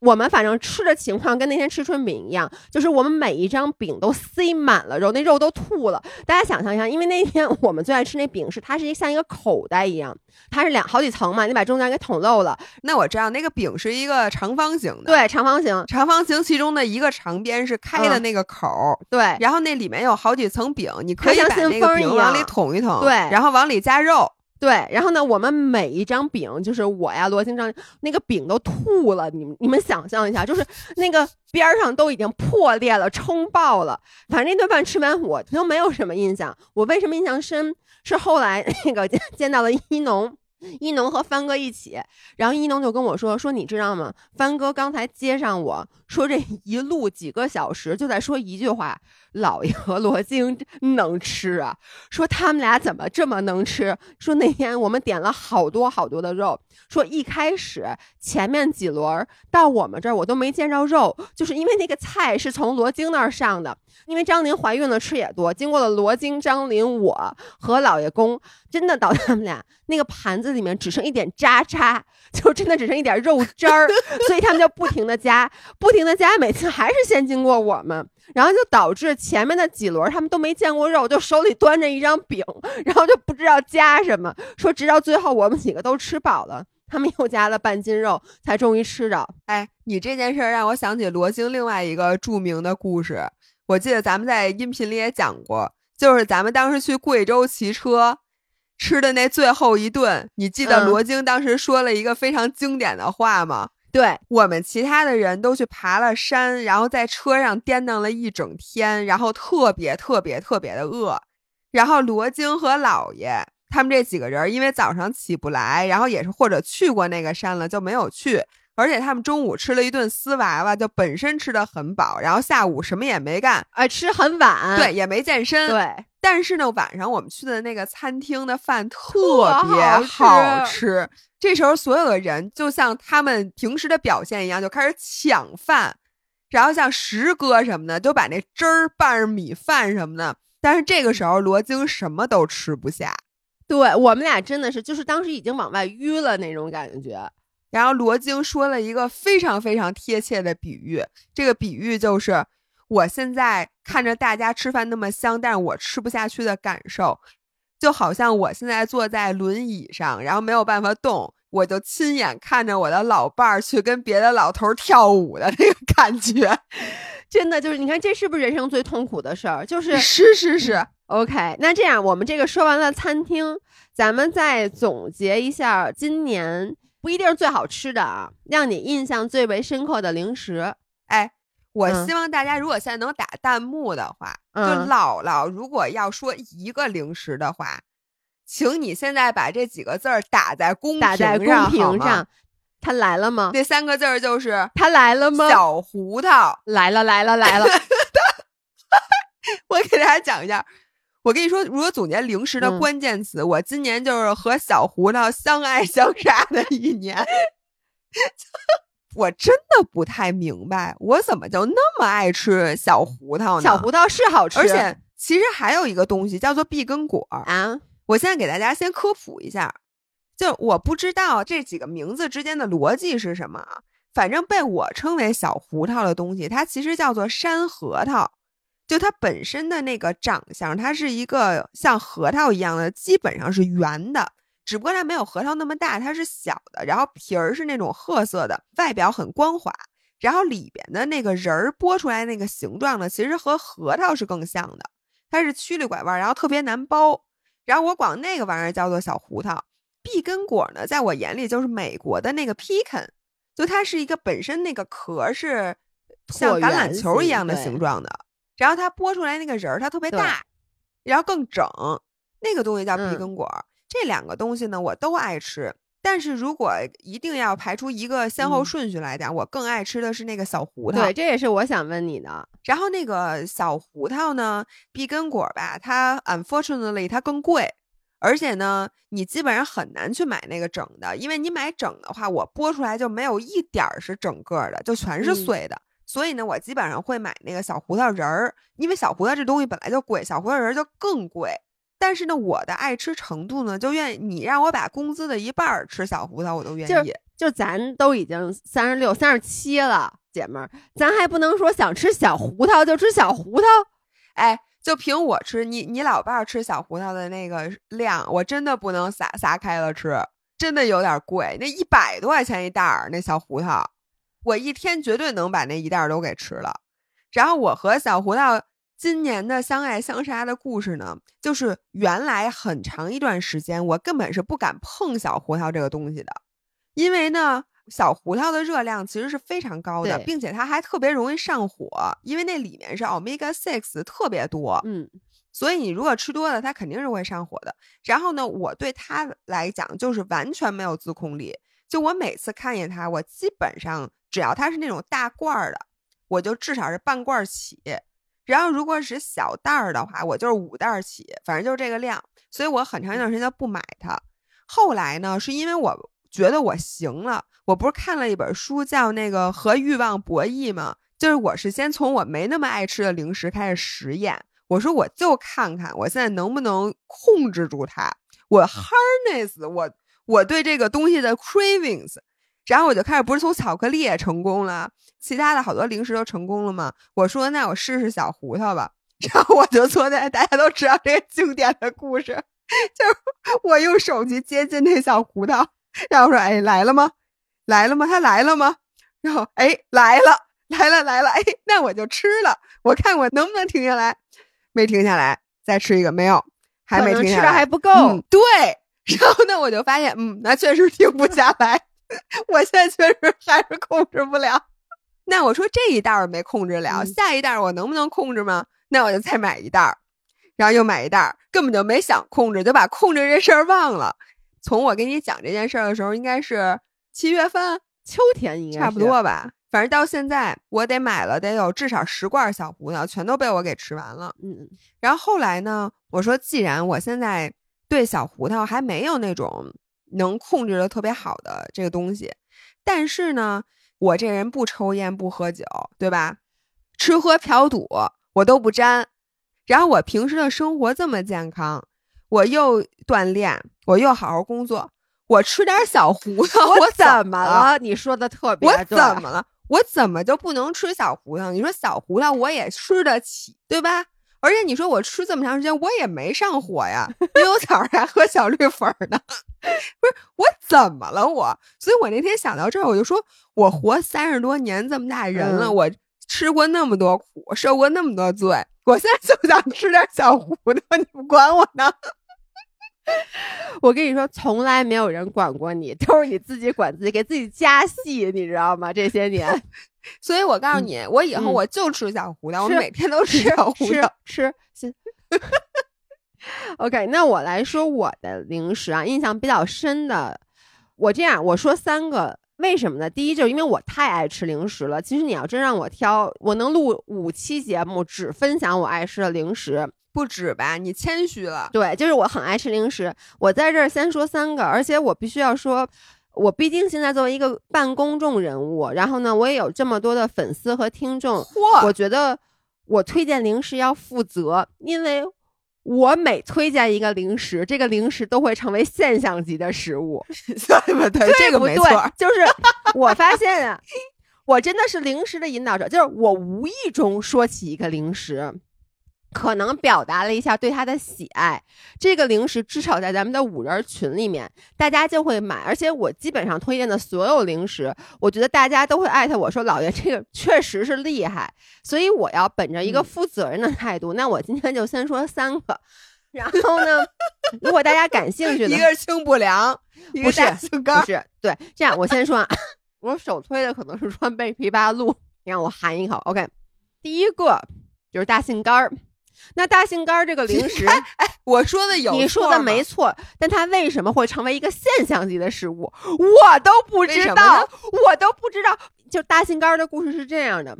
我们反正吃的情况跟那天吃春饼一样，就是我们每一张饼都塞满了肉，那肉都吐了。大家想象一下，因为那天我们最爱吃那饼是它是一像一个口袋一样，它是两好几层嘛，你把中间给捅漏了。那我知道那个饼是一个长方形的，对，长方形，长方形其中的一个长边是开的那个口，对，然后那里面有好几层饼，你可以把那个饼往里捅一捅，对，然后往里加肉。对，然后呢，我们每一张饼，就是我呀，罗青章那个饼都吐了，你们你们想象一下，就是那个边儿上都已经破裂了，撑爆了。反正那顿饭吃完，我都没有什么印象。我为什么印象深？是后来那个 见到了一农。一农和帆哥一起，然后一农就跟我说：“说你知道吗？帆哥刚才接上我说，这一路几个小时就在说一句话：老爷和罗京能吃啊！说他们俩怎么这么能吃？说那天我们点了好多好多的肉，说一开始前面几轮到我们这儿我都没见着肉，就是因为那个菜是从罗京那儿上的。因为张琳怀孕了，吃也多，经过了罗京、张琳我和老爷公，真的到他们俩那个盘子。”里面只剩一点渣渣，就真的只剩一点肉汁儿，所以他们就不停的加，不停的加，每次还是先经过我们，然后就导致前面的几轮他们都没见过肉，就手里端着一张饼，然后就不知道加什么，说直到最后我们几个都吃饱了，他们又加了半斤肉，才终于吃着。哎，你这件事让我想起罗京另外一个著名的故事，我记得咱们在音频里也讲过，就是咱们当时去贵州骑车。吃的那最后一顿，你记得罗京当时说了一个非常经典的话吗？对我们其他的人都去爬了山，然后在车上颠荡了一整天，然后特别特别特别的饿。然后罗京和姥爷他们这几个人，因为早上起不来，然后也是或者去过那个山了就没有去，而且他们中午吃了一顿丝娃娃，就本身吃的很饱，然后下午什么也没干，哎，吃很晚，对，也没健身，对。但是呢，晚上我们去的那个餐厅的饭特别好吃。这时候，所有的人就像他们平时的表现一样，就开始抢饭，然后像石哥什么的，就把那汁儿拌着米饭什么的。但是这个时候，罗京什么都吃不下。对我们俩真的是，就是当时已经往外淤了那种感觉。然后罗京说了一个非常非常贴切的比喻，这个比喻就是。我现在看着大家吃饭那么香，但是我吃不下去的感受，就好像我现在坐在轮椅上，然后没有办法动，我就亲眼看着我的老伴儿去跟别的老头儿跳舞的那个感觉，真的就是你看，这是不是人生最痛苦的事儿？就是是是是。OK，那这样我们这个说完了餐厅，咱们再总结一下今年不一定是最好吃的啊，让你印象最为深刻的零食。哎，我嗯希望大家如果现在能打弹幕的话，就嗯姥姥如果要说一个零食的话，请你现在把这几个字儿打在公打在公屏上，他来了吗？那三个字儿就是他来了吗？小胡桃。来了来了来了，我给大家讲一下，我跟你说，如果总结零食的嗯关键词，我今年就是和小胡桃相爱相杀的一年。我真的不太明白，我怎么就那么爱吃小胡桃呢？小胡桃是好吃，而且其实还有一个东西叫做碧根果儿。啊，我现在给大家先科普一下，就我不知道这几个名字之间的逻辑是什么啊。反正被我称为小胡桃的东西，它其实叫做山核桃。就它本身的那个长相，它是一个像核桃一样的，基本上是圆的，只不过它没有核桃那么大，它是小的。然后皮儿是那种褐色的，外表很光滑。然后里边的那个仁儿剥出来那个形状呢，其实和核桃是更像的，它是曲里拐弯，然后特别难剥。然后我管那个玩意儿叫做小胡桃。碧根果呢，在我眼里就是美国的那个 pecan，就它是一个本身那个壳是像橄榄球一样的形状的，然后它剥出来那个仁儿它特别大，然后更整，那个东西叫碧嗯根果。这两个东西呢，我都爱吃。但是如果一定要排出一个先后嗯顺序来讲，我更爱吃的是那个小胡桃。对，这也是我想问你的。然后那个小胡桃呢，碧根果吧，它 unfortunately 它更贵，而且呢，你基本上很难去买那个整的，因为你买整的话，我剥出来就没有一点儿是整个儿的，就全是嗯碎的。所以呢，我基本上会买那个小胡桃仁儿，因为小胡桃这东西本来就贵，小胡桃仁儿就更贵。但是呢，我的爱吃程度呢，就愿意你让我把工资的一半儿吃小胡桃，我都愿就是意。就咱都已经三十六、三十七了，姐们儿，咱还不能说想吃小胡桃就吃小胡桃。哎，就凭我吃，你你老伴儿吃小胡桃的那个量，我真的不能撒撒开了吃，真的有点贵。那一百多块钱一袋儿，那小胡桃，我一天绝对能把那一袋儿都给吃了。然后我和小胡桃今年的相爱相杀的故事呢，就是原来很长一段时间，我根本是不敢碰小胡桃这个东西的，因为呢。小胡桃的热量其实是非常高的，并且它还特别容易上火，因为那里面是 omega six 特别多，嗯，所以你如果吃多了，它肯定是会上火的。然后呢，我对它来讲就是完全没有自控力。就我每次看见它，我基本上只要它是那种大罐儿的，我就至少是半罐儿起。然后如果是小袋儿的话，我就是五袋儿起，反正就是这个量。所以我很长一段时间不买它。后来呢，是因为我觉得我行了，我不是看了一本书叫那个《和欲望博弈》吗？就是我是先从我没那么爱吃的零食开始实验，我说我就看看我现在能不能控制住它，我 harness 我我对这个东西的 cravings，然后我就开始不是从巧克力也成功了，其他的好多零食都成功了吗？我说那我试试小胡桃吧，然后我就坐在大家都知道这个经典的故事，就是我用手机接近那小胡桃，然后我说哎来了吗？来了吗？他来了吗？然后哎来了。来了来了，哎，那我就吃了，我看我能不能停下来，没停下来，再吃一个，没有，还没吃停下来，的还不够。嗯。对，然后呢，我就发现，嗯，那确实停不下来，我现在确实还是控制不了。那我说这一袋儿没控制了，嗯下一袋儿我能不能控制吗？那我就再买一袋儿，然后又买一袋儿，根本就没想控制，就把控制这事儿忘了。从我跟你讲这件事儿的时候，应该是七月份，秋天应该差不多吧。反正到现在，我得买了得有至少十罐小胡桃，全都被我给吃完了。嗯，然后后来呢，我说既然我现在对小胡桃还没有那种能控制的特别好的这个东西，但是呢，我这人不抽烟不喝酒，对吧？吃喝嫖赌我都不沾。然后我平时的生活这么健康，我又锻炼，我又好好工作，我吃点小胡桃，我我怎么么？了？你说的特别我怎么了？我怎么就不能吃小胡桃？你说小胡桃我也吃得起，对吧？而且你说我吃这么长时间，我也没上火呀，因为我早上还喝小绿粉呢。不是我怎么了我？所以我那天想到这儿，我就说我活三十多年这么大人了，嗯我吃过那么多苦，受过那么多罪，我现在就想吃点小糊涂，你不管我呢？我跟你说，从来没有人管过你，都是你自己管自己，给自己加戏，你知道吗？这些年所以我告诉你，我以后嗯我就吃小胡桃，我每天都吃小胡吃。吃行。OK，那我来说我的零食啊，印象比较深的，我这样我说三个，为什么呢？第一就是因为我太爱吃零食了。其实你要真让我挑，我能录五期节目只分享我爱吃的零食。不止吧？你谦虚了。对，就是我很爱吃零食。我在这儿先说三个，而且我必须要说，我毕竟现在作为一个半公众人物，然后呢，我也有这么多的粉丝和听众，我觉得我推荐零食要负责，因为我每推荐一个零食，这个零食都会成为现象级的食物。对不对？这个没错。就是我发现 啊，我真的是零食的引导者，就是我无意中说起一个零食。可能表达了一下对他的喜爱，这个零食至少在咱们的五人群里面，大家就会买。而且我基本上推荐的所有零食，我觉得大家都会艾特我说：“老爷，这个确实是厉害。”所以我要本着一个嗯负责任的态度，那我今天就先说三个。然后呢，如果大家感兴趣的，一个是清补凉，一个不是。不是，对，这样我先说啊，我首推的可能是川贝枇杷露，你让我含一口。OK，第一个就是大杏干儿。那大杏干儿这个零食，哎我说的有你说的没错，但它为什么会成为一个现象级的食物，我都不知道，我都不知道。就大杏干儿的故事是这样的。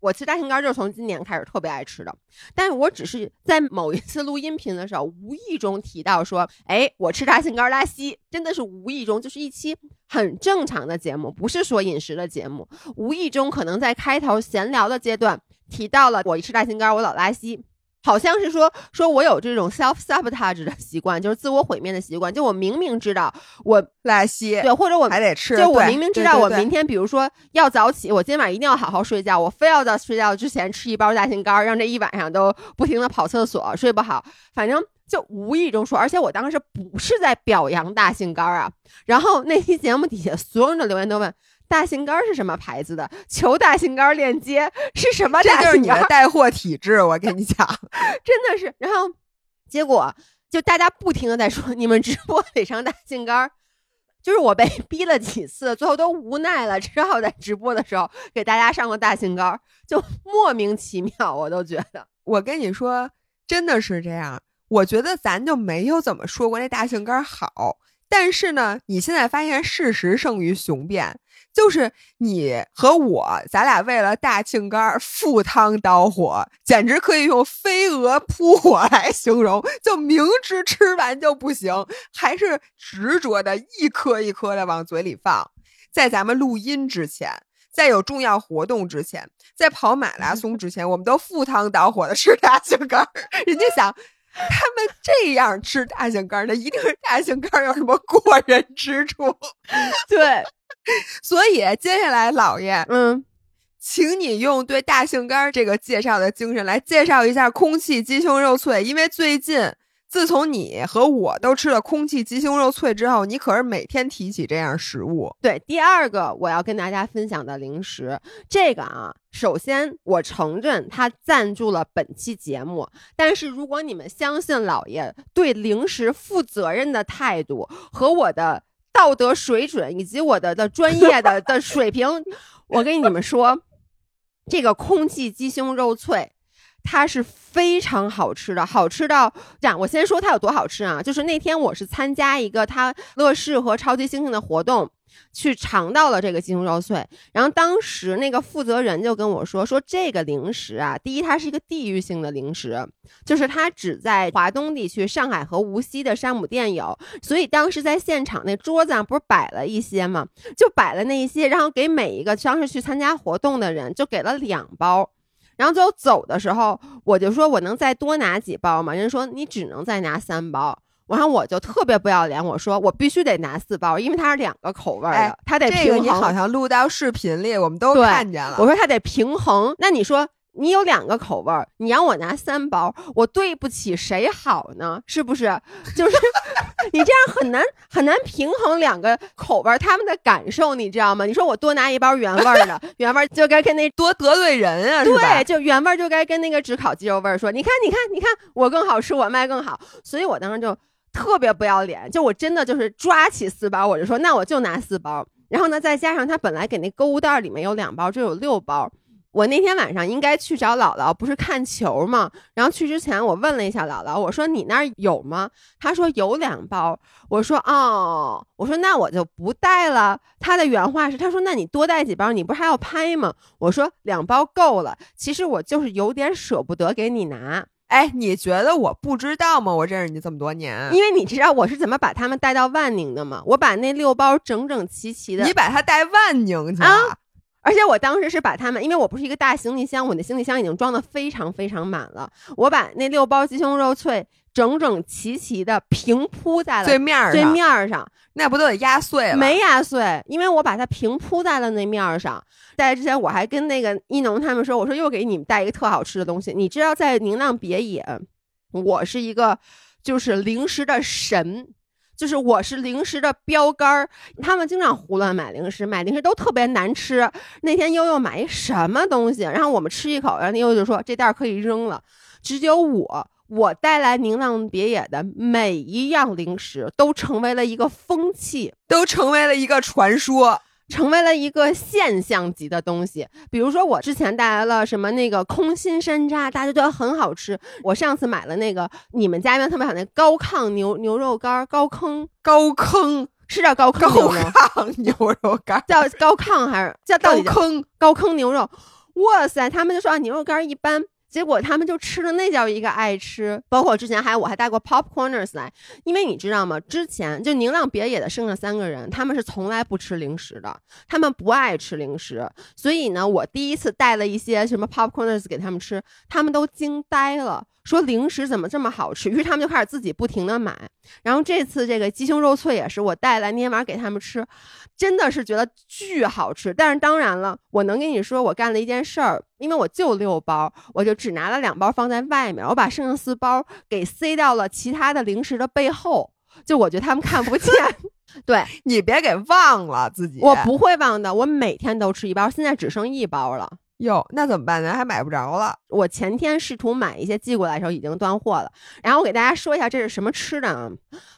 我吃大杏干儿就是从今年开始特别爱吃的，但是我只是在某一次录音频的时候无意中提到说，哎，我吃大杏干儿拉稀，真的是无意中，就是一期很正常的节目，不是说饮食的节目，无意中可能在开头闲聊的阶段提到了我一吃大杏干儿我老拉稀。好像是说说我有这种 self sabotage 的习惯，就是自我毁灭的习惯。就我明明知道我拉稀，对，或者我还得吃。就我明明知道我明天，比如说要早起，我今天晚上一定要好好睡觉，我非要在睡觉之前吃一包大杏干儿，让这一晚上都不停的跑厕所，睡不好。反正就无意中说，而且我当时不是在表扬大杏干儿啊。然后那期节目底下所有人的留言都问。大杏干儿是什么牌子的？求大杏干儿链接是什么这就是你？的带货体质，我跟你讲。真的是。然后结果就大家不停的在说 你们直播得上大杏干儿，就是我被 逼了几次，最后都无奈了，只好在直播的时候给大家上个大杏干儿，就莫名其妙，我都觉得。我跟你说，真的是这样。我觉得咱就没有怎么说过那大杏干儿好，但是呢，你现在发现事实胜于雄辩，就是你和我，咱俩为了大庆干儿赴汤蹈火，简直可以用飞蛾扑火来形容。就明知吃完就不行，还是执着的一颗一颗的往嘴里放。在咱们录音之前，在有重要活动之前，在跑马拉松之前，我们都赴汤蹈火的吃大庆干儿。人家想，他们这样吃大杏干儿的，一定是大杏干儿有什么过人之处。对，所以接下来，老爷，嗯，请你用对大杏干儿这个介绍的精神来介绍一下空气鸡胸肉脆，因为最近。自从你和我都吃了空气鸡胸肉脆之后，你可是每天提起这样食物。对，第二个我要跟大家分享的零食，这个啊，首先我承认他赞助了本期节目，但是如果你们相信老爷对零食负责任的态度和我的道德水准以及我的的专业的的水平，我跟你们说，这个空气鸡胸肉脆。它是非常好吃的，好吃到这样。我先说它有多好吃啊，就是那天我是参加一个它乐视和超级星星的活动，去尝到了这个鸡胸肉碎。然后当时那个负责人就跟我说，说这个零食啊，第一它是一个地域性的零食，就是它只在华东地区、上海和无锡的山姆店有，所以当时在现场那桌子上不是摆了一些吗？就摆了那一些，然后给每一个当时去参加活动的人就给了两包。然后最后走的时候，我就说我能再多拿几包吗？人说你只能再拿三包。然后我就特别不要脸，我说我必须得拿四包，因为它是两个口味儿的，哎它得这个平衡。你好像录到视频里，我们都看见了。我说它得平衡。那你说你有两个口味儿，你让我拿三包，我对不起谁好呢？是不是？就是你这样很难很难平衡两个口味儿他们的感受，你知道吗？你说我多拿一包原味儿的，原味儿就该跟那多得罪人啊，是吧对，？就原味儿就该跟那个只烤鸡肉味儿说，你看，你看，你看，我更好吃，我卖更好。所以我当时就特别不要脸，就我真的就是抓起四包，我就说那我就拿四包。然后呢，再加上他本来给那购物袋里面有两包，这有六包。我那天晚上应该去找姥姥，不是看球吗？然后去之前我问了一下姥姥，我说你那儿有吗？她说有两包。我说哦，我说那我就不带了。她的原话是，她说那你多带几包，你不是还要拍吗？我说两包够了。其实我就是有点舍不得给你拿，哎，你觉得我不知道吗？我认识你这么多年，因为你知道我是怎么把他们带到万宁的吗？我把那六包整整齐齐的你把他带万宁去啊了，而且我当时是把他们，因为我不是一个大行李箱，我的行李箱已经装的非常非常满了。我把那六包鸡胸肉脆整整齐齐的平铺在了最面儿最，面儿上，那不都得压碎了？没压碎，因为我把它平铺在了那面儿上。在之前我还跟那个一农他们说，我说又给你们带一个特好吃的东西。你知道，在宁浪别野，我是一个就是零食的神。就是我是零食的标杆儿，他们经常胡乱买零食，买零食都特别难吃。那天悠悠买一什么东西，然后我们吃一口，然后悠悠就说这袋儿可以扔了。只有我，我带来宁浪别野的每一样零食都成为了一个风气，都成为了一个传说。成为了一个现象级的东西。比如说，我之前带来了什么那个空心山楂，大家觉得很好吃。我上次买了那个你们家那边特别好那高亢牛牛肉干儿，高坑高坑，是叫高坑高牛肉，亢牛肉干，叫高亢还是叫高坑，高坑牛肉？哇塞，他们就说啊牛肉干儿一般。结果他们就吃的那叫一个爱吃，包括之前还我还带过 popcorners 来，因为你知道吗？之前就宁浪别野的剩下三个人，他们是从来不吃零食的，他们不爱吃零食，所以呢，我第一次带了一些什么 popcorners 给他们吃，他们都惊呆了，说零食怎么这么好吃？于是他们就开始自己不停的买。然后这次这个鸡胸肉脆也是我带来那天晚上给他们吃，真的是觉得巨好吃。但是当然了，我能跟你说，我干了一件事儿，因为我就六包，我就只拿了两包放在外面，我把剩下四包给塞到了其他的零食的背后，就我觉得他们看不见。对，你别给忘了自己。我不会忘的，我每天都吃一包，现在只剩一包了。哟，那怎么办呢？还买不着了。我前天试图买一些寄过来的时候已经断货了，然后我给大家说一下这是什么吃的啊？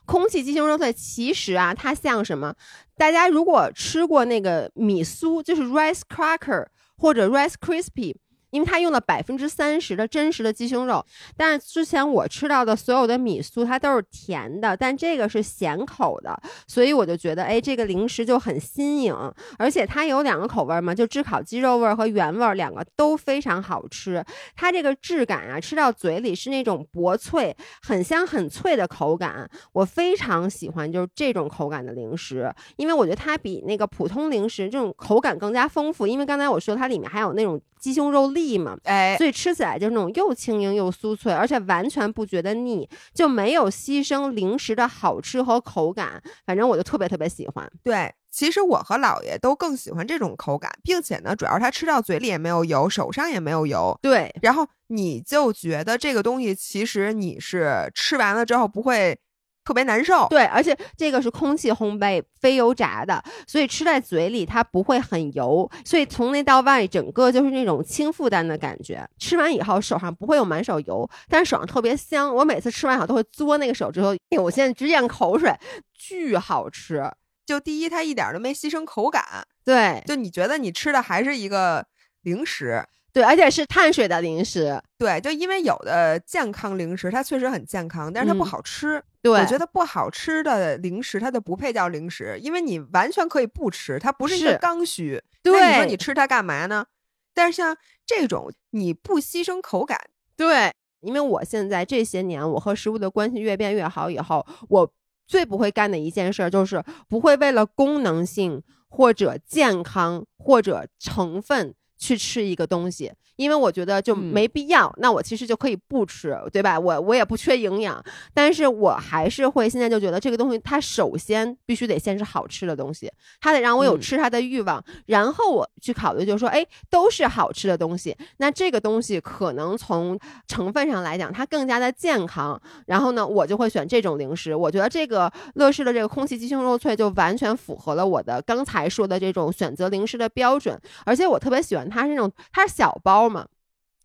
空气鸡胸肉碎，其实啊，它像什么？大家如果吃过那个米酥，就是 rice cracker 或者 rice crispy。因为它用了百分之三十的真实的鸡胸肉，但是之前我吃到的所有的米酥它都是甜的，但这个是咸口的，所以我就觉得，哎，这个零食就很新颖，而且它有两个口味嘛，就炙烤鸡肉味儿和原味儿，两个都非常好吃。它这个质感啊，吃到嘴里是那种薄脆、很香很脆的口感，我非常喜欢就是这种口感的零食，因为我觉得它比那个普通零食这种口感更加丰富。因为刚才我说它里面还有那种鸡胸肉粒嘛，哎，所以吃起来就是那种又轻盈又酥脆，而且完全不觉得腻，就没有牺牲零食的好吃和口感。反正我就特别特别喜欢。对，其实我和姥爷都更喜欢这种口感，并且呢，主要是它吃到嘴里也没有油，手上也没有油，对，然后你就觉得这个东西其实你是吃完了之后不会特别难受。对，而且这个是空气烘焙、非油炸的，所以吃在嘴里它不会很油，所以从内到外整个就是那种轻负担的感觉。吃完以后手上不会有满手油，但是手上特别香。我每次吃完以后都会嘬那个手指头，哎我现在直咽口水，巨好吃。就第一，它一点都没牺牲口感，对就你觉得你吃的还是一个零食。对，而且是碳水的零食。对，就因为有的健康零食它确实很健康，但是它不嗯好吃。对，我觉得不好吃的零食它就不配叫零食，因为你完全可以不吃，它不是一个刚需。那你说你吃它干嘛呢？但是像这种你不牺牲口感，对，因为我现在这些年我和食物的关系越变越好以后，我最不会干的一件事儿就是不会为了功能性或者健康或者成分去吃一个东西，因为我觉得就嗯没必要。那我其实就可以不吃，对吧？我我也不缺营养，但是我还是会现在就觉得这个东西它首先必须得先是好吃的东西，它得让我有嗯吃它的欲望，然后我去考虑，就是说，哎，都是好吃的东西，那这个东西可能从成分上来讲，它更加的健康。然后呢，我就会选这种零食。我觉得这个乐事的这个空气鸡胸肉脆就完全符合了我的刚才说的这种选择零食的标准，而且我特别喜欢它是那种它是小包嘛，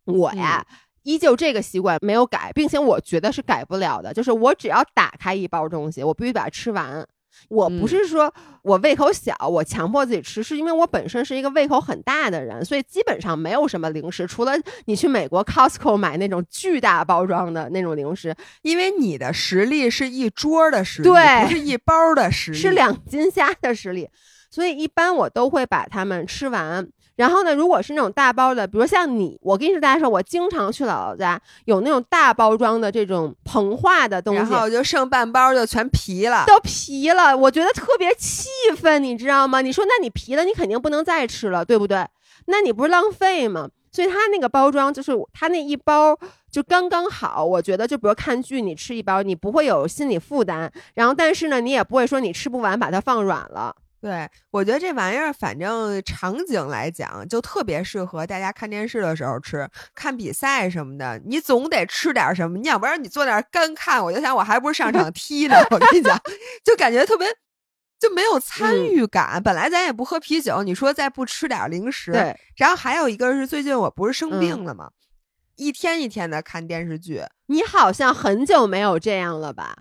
我呀。依旧这个习惯没有改，并且我觉得是改不了的。就是我只要打开一包东西，我必须把它吃完。我不嗯是说我胃口小，我强迫自己吃，是因为我本身是一个胃口很大的人，所以基本上没有什么零食，除了你去美国 Costco 买那种巨大包装的那种零食，因为你的实力是一桌的实力，对不是一包的实力，是两斤虾的实力，所以一般我都会把它们吃完。然后呢，如果是那种大包的，比如像你，我跟你说，大家说，我经常去姥姥家，有那种大包装的这种膨化的东西，然后就剩半包就全皮了。都皮了，我觉得特别气愤，你知道吗？你说，那你皮了，你肯定不能再吃了，对不对？那你不是浪费吗？所以它那个包装就是它那一包就刚刚好，我觉得就比如看剧你吃一包，你不会有心理负担，然后但是呢，你也不会说你吃不完把它放软了。对，我觉得这玩意儿，反正场景来讲，就特别适合大家看电视的时候吃，看比赛什么的，你总得吃点什么，你要不然你坐那儿干看，我就想我还不是上场踢呢。我跟你讲，就感觉特别就没有参嗯与感。本来咱也不喝啤酒，你说再不吃点零食，对，然后还有一个是最近我不是生嗯病了吗？一天一天的看电视剧，你好像很久没有这样了吧？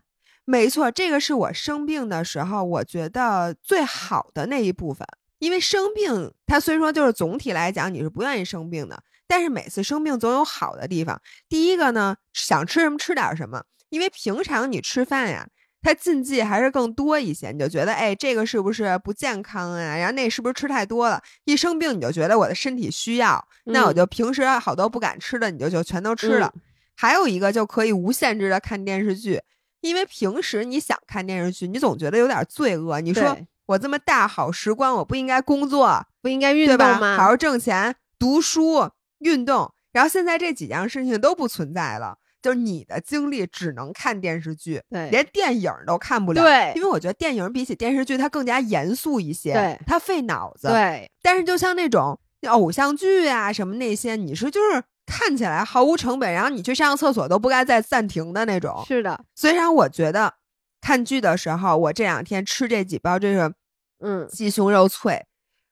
没错，这个是我生病的时候，我觉得最好的那一部分。因为生病，它虽说就是总体来讲你是不愿意生病的，但是每次生病总有好的地方。第一个呢，想吃什么吃点什么，因为平常你吃饭呀，它禁忌还是更多一些，你就觉得哎，这个是不是不健康啊？然后那是不是吃太多了？一生病你就觉得我的身体需要，那我嗯就平时好多不敢吃的，你就就全都吃了。还有一个就可以无限制的看电视剧，因为平时你想看电视剧，你总觉得有点罪恶。你说我这么大好时光，我不应该工作，不应该运？动吗？好好挣钱、读书、运动。然后现在这几样事情都不存在了，就是你的精力只能看电视剧，对连电影都看不了。对因为我觉得电影比起电视剧，它更加严肃一些，对它费脑子。对，但是就像那种偶像剧啊什么那些，你是就是看起来毫无成本，然后你去上个厕所都不该再暂停的那种。是的，虽然我觉得看剧的时候，我这两天吃这几包这个嗯，鸡胸肉脆，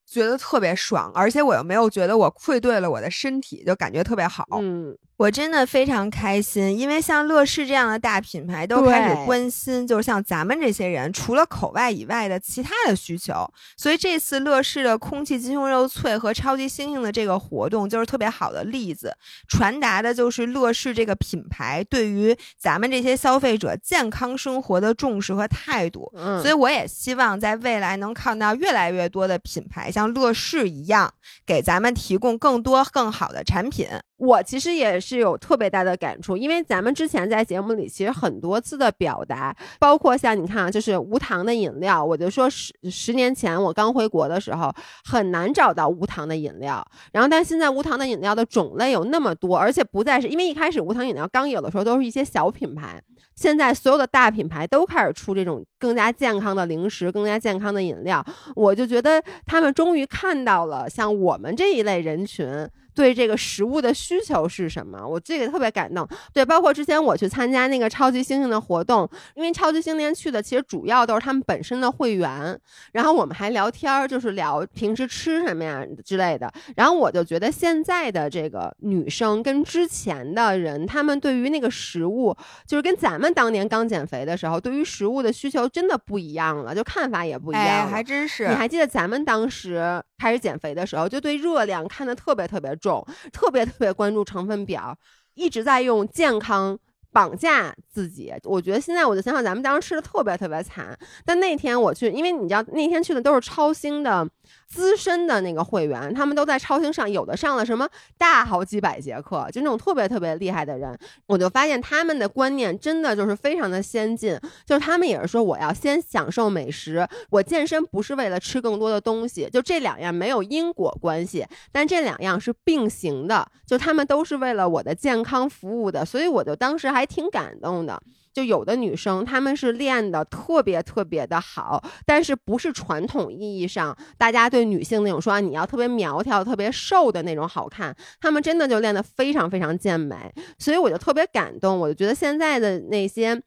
觉得特别爽，而且我又没有觉得我愧对了我的身体，就感觉特别好。嗯，我真的非常开心，因为像乐视这样的大品牌都开始关心，就是像咱们这些人除了口外以外的其他的需求。所以这次乐视的空气鸡胸肉脆和超级星星的这个活动就是特别好的例子，传达的就是乐视这个品牌对于咱们这些消费者健康生活的重视和态度。嗯，所以我也希望在未来能看到越来越多的品牌像乐视一样，给咱们提供更多更好的产品。我其实也是有特别大的感触，因为咱们之前在节目里其实很多次的表达，包括像你看啊，就是无糖的饮料，我就说十十年前我刚回国的时候很难找到无糖的饮料，然后但现在无糖的饮料的种类有那么多，而且不再是因为一开始无糖饮料刚有的时候都是一些小品牌，现在所有的大品牌都开始出这种更加健康的零食、更加健康的饮料，我就觉得他们终于看到了像我们这一类人群。对这个食物的需求是什么？我这个特别感动。对，包括之前我去参加那个超级星星的活动，因为超级星年去的其实主要都是他们本身的会员，然后我们还聊天儿，就是聊平时吃什么呀之类的。然后我就觉得现在的这个女生跟之前的人，他们对于那个食物，就是跟咱们当年刚减肥的时候，对于食物的需求真的不一样了，就看法也不一样哎，还真是。你还记得咱们当时开始减肥的时候，就对热量看得特别特别重，特别特别关注成分表，一直在用健康绑架自己。我觉得现在我就想想，咱们当时吃的特别特别惨。但那天我去，因为你知道那天去的都是超星的资深的那个会员，他们都在超星上，有的上了什么大好几百节课，就那种特别特别厉害的人。我就发现他们的观念真的就是非常的先进，就是他们也是说我要先享受美食，我健身不是为了吃更多的东西，就这两样没有因果关系，但这两样是并行的，就他们都是为了我的健康服务的，所以我就当时还挺感动的。就有的女生，她们是练的特别特别的好，但是不是传统意义上大家对女性那种说你要特别苗条、特别瘦的那种好看，她们真的就练得非常非常健美，所以我就特别感动，我就觉得现在的那些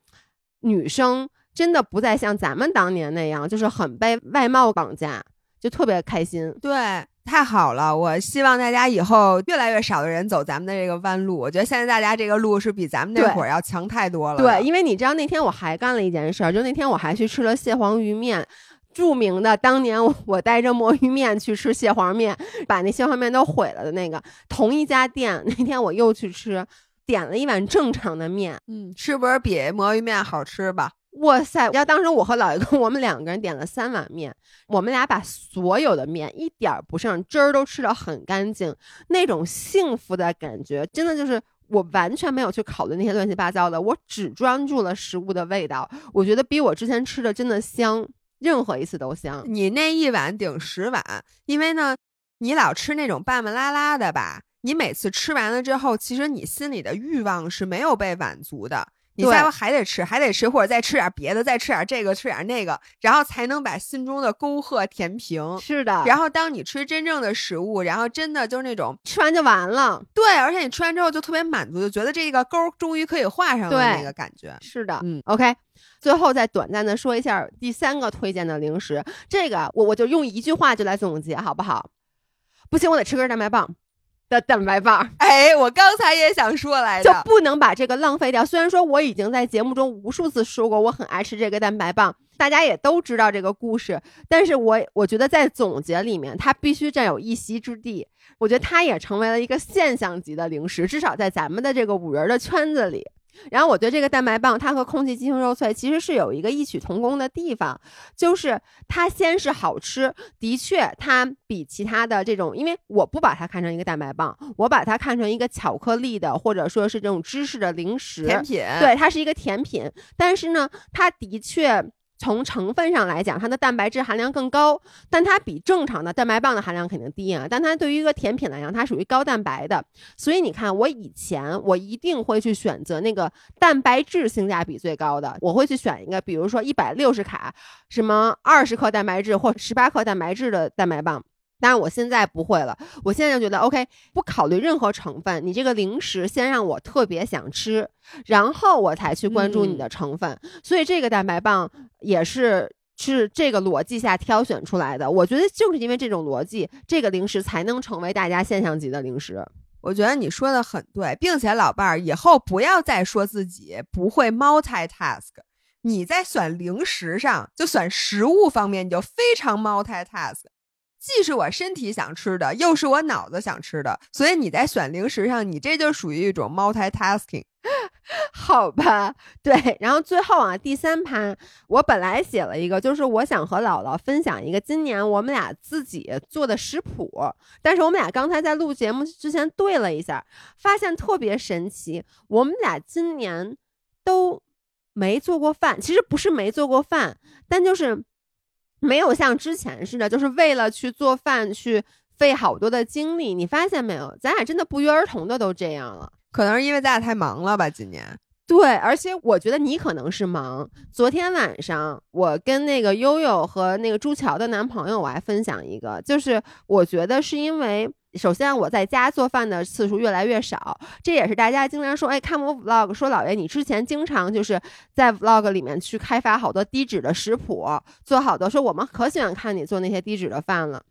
女生真的不再像咱们当年那样，就是很被外貌绑架，就特别开心。对。太好了！我希望大家以后越来越少的人走咱们的这个弯路。我觉得现在大家这个路是比咱们那会儿要强太多了。对，因为你知道那天我还干了一件事儿，就那天我还去吃了蟹黄鱼面，著名的当年我带着魔芋面去吃蟹黄面，把那蟹黄面都毁了的那个同一家店。那天我又去吃，点了一碗正常的面，嗯，是不是比魔芋面好吃吧？哇塞！要当时我和老爷公，我们两个人点了三碗面，我们俩把所有的面一点儿不剩，汁儿都吃得很干净，那种幸福的感觉，真的就是我完全没有去考虑那些乱七八糟的，我只专注了食物的味道。我觉得比我之前吃的真的香，任何一次都香。你那一碗顶十碗，因为呢，你老吃那种半半拉拉的吧，你每次吃完了之后，其实你心里的欲望是没有被满足的。你下回还得吃，还得吃，或者再吃点别的，再吃点这个，吃点那个，然后才能把心中的沟壑填平。是的。然后当你吃真正的食物，然后真的就是那种吃完就完了。对，而且你吃完之后就特别满足，就觉得这个沟终于可以画上了那个感觉。是的，嗯，OK。最后再短暂的说一下第三个推荐的零食，这个我我就用一句话就来总结，好不好？不行，我得吃根蛋白棒。的蛋白棒，哎，我刚才也想说来着，就不能把这个浪费掉。虽然说我已经在节目中无数次说过，我很爱吃这个蛋白棒，大家也都知道这个故事，但是我我觉得在总结里面，它必须占有一席之地。我觉得它也成为了一个现象级的零食，至少在咱们的这个五人的圈子里。然后我对这个蛋白棒，它和空气鸡胸肉脆其实是有一个异曲同工的地方，就是它先是好吃，的确它比其他的这种，因为我不把它看成一个蛋白棒，我把它看成一个巧克力的或者说是这种芝士的零食甜品，对，它是一个甜品，但是呢，它的确。从成分上来讲，它的蛋白质含量更高，但它比正常的蛋白棒的含量肯定低啊。但它对于一个甜品来讲，它属于高蛋白的。所以你看，我以前我一定会去选择那个蛋白质性价比最高的，我会去选一个，比如说一百六十卡，什么二十克蛋白质或十八克蛋白质的蛋白棒。但是我现在不会了，我现在就觉得 OK，不考虑任何成分，你这个零食先让我特别想吃，然后我才去关注你的成分。所以这个蛋白棒也是是这个逻辑下挑选出来的。我觉得就是因为这种逻辑，这个零食才能成为大家现象级的零食。我觉得你说的很对，并且老伴儿以后不要再说自己不会 multitask。你在选零食上，就选食物方面，你就非常 multitask。既是我身体想吃的，又是我脑子想吃的，所以你在选零食上，你这就属于一种 multitasking，好吧？对，然后最后啊，第三趴我本来写了一个，就是我想和姥姥分享一个今年我们俩自己做的食谱，但是我们俩刚才在录节目之前对了一下，发现特别神奇，我们俩今年都没做过饭，其实不是没做过饭，但就是。没有像之前似的，就是为了去做饭去费好多的精力。你发现没有？咱俩真的不约而同的都这样了。可能是因为咱俩太忙了吧？今年对，而且我觉得你可能是忙。昨天晚上我跟那个悠悠和那个朱乔的男朋友，我还分享一个，就是我觉得是因为。首先，我在家做饭的次数越来越少，这也是大家经常说，哎，看我 vlog，说老爷你之前经常就是在 vlog 里面去开发好多低脂的食谱，做好多，说我们可喜欢看你做那些低脂的饭了。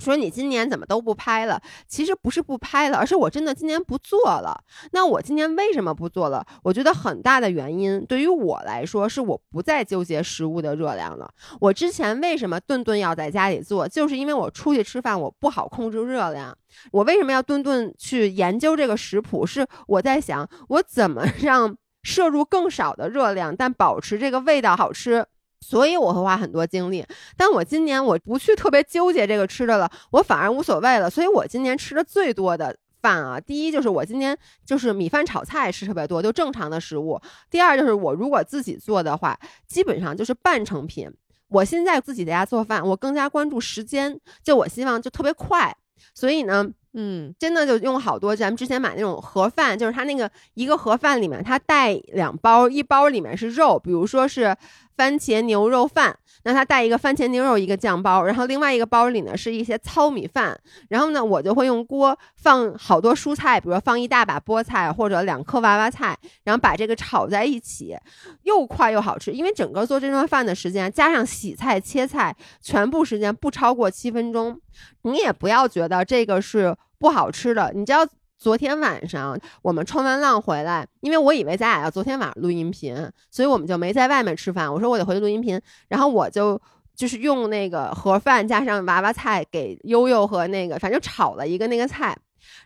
说你今年怎么都不拍了？其实不是不拍了，而是我真的今年不做了。那我今年为什么不做了？我觉得很大的原因对于我来说是我不再纠结食物的热量了。我之前为什么顿顿要在家里做？就是因为我出去吃饭我不好控制热量。我为什么要顿顿去研究这个食谱？是我在想我怎么 让摄入更少的热量，但保持这个味道好吃。所以我会花很多精力，但我今年我不去特别纠结这个吃的了，我反而无所谓了。所以我今年吃的最多的饭啊，第一就是我今年就是米饭炒菜吃特别多，就正常的食物。第二就是我如果自己做的话，基本上就是半成品。我现在自己在家做饭，我更加关注时间，就我希望就特别快。所以呢，嗯，真的就用好多，咱们之前买那种盒饭，就是它那个一个盒饭里面它带两包，一包里面是肉，比如说是。番茄牛肉饭，那它带一个番茄牛肉一个酱包，然后另外一个包里呢是一些糙米饭，然后呢我就会用锅放好多蔬菜，比如放一大把菠菜或者两颗娃娃菜，然后把这个炒在一起，又快又好吃。因为整个做这顿饭的时间加上洗菜切菜，全部时间不超过七分钟。你也不要觉得这个是不好吃的，你知道。昨天晚上我们冲完浪回来，因为我以为咱俩要昨天晚上录音频，所以我们就没在外面吃饭。我说我得回去录音频，然后我就就是用那个盒饭加上娃娃菜给悠悠和那个，反正炒了一个那个菜。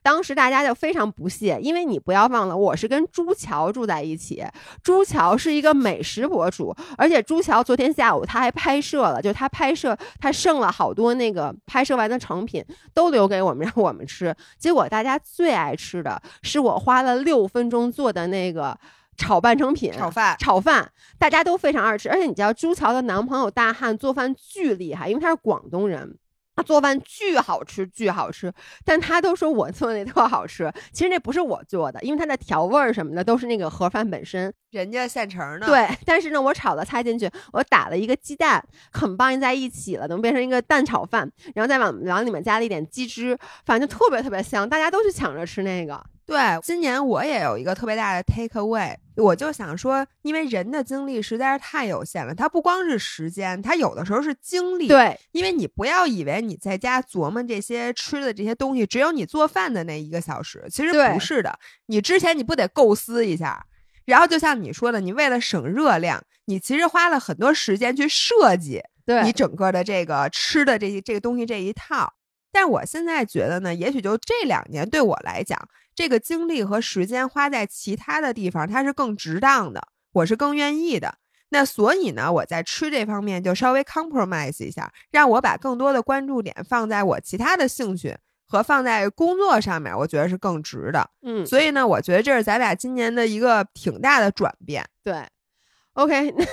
当时大家就非常不屑，因为你不要忘了，我是跟朱桥住在一起。朱桥是一个美食博主，而且朱桥昨天下午他还拍摄了，就他拍摄他剩了好多那个拍摄完的成品，都留给我们 让我们吃。结果大家最爱吃的是我花了六分钟做的那个炒半成品炒饭，炒饭大家都非常爱吃。而且你知道朱桥的男朋友大汉做饭巨厉害，因为他是广东人。他做饭巨好吃，巨好吃，但他都说我做的那特好吃。其实那不是我做的，因为它的调味儿什么的都是那个盒饭本身，人家现成的。对，但是呢，我炒了菜进去，我打了一个鸡蛋，很棒，在一起了，能变成一个蛋炒饭，然后再往往里面加了一点鸡汁，反正就特别特别香，大家都去抢着吃那个。对，今年我也有一个特别大的 take away，我就想说，因为人的精力实在是太有限了，它不光是时间，它有的时候是精力。对，因为你不要以为你在家琢磨这些吃的这些东西，只有你做饭的那一个小时，其实不是的。你之前你不得构思一下，然后就像你说的，你为了省热量，你其实花了很多时间去设计你整个的这个吃的这这个东西这一套。但我现在觉得呢，也许就这两年对我来讲。这个精力和时间花在其他的地方，它是更值当的，我是更愿意的。那所以呢，我在吃这方面就稍微 compromise 一下，让我把更多的关注点放在我其他的兴趣和放在工作上面，我觉得是更值的。嗯，所以呢，我觉得这是咱俩今年的一个挺大的转变。对，OK，那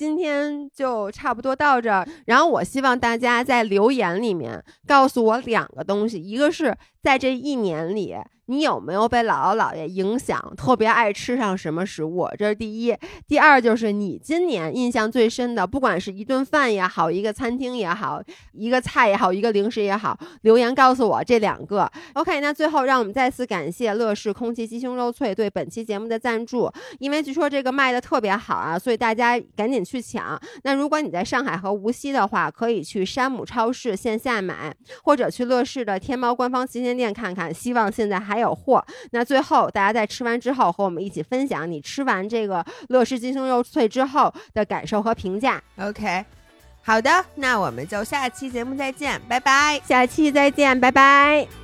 今天就差不多到这儿。然后我希望大家在留言里面告诉我两个东西，一个是在这一年里。你有没有被姥姥姥爷影响，特别爱吃上什么食物？这是第一。第二就是你今年印象最深的，不管是一顿饭也好，一个餐厅也好，一个菜也好，一个零食也好，留言告诉我这两个。OK，那最后让我们再次感谢乐视空气鸡胸肉脆对本期节目的赞助，因为据说这个卖的特别好啊，所以大家赶紧去抢。那如果你在上海和无锡的话，可以去山姆超市线下买，或者去乐视的天猫官方旗舰店看看。希望现在还。有货，那最后大家在吃完之后和我们一起分享你吃完这个乐视鸡胸肉脆之后的感受和评价。OK，好的，那我们就下期节目再见，拜拜。下期再见，拜拜。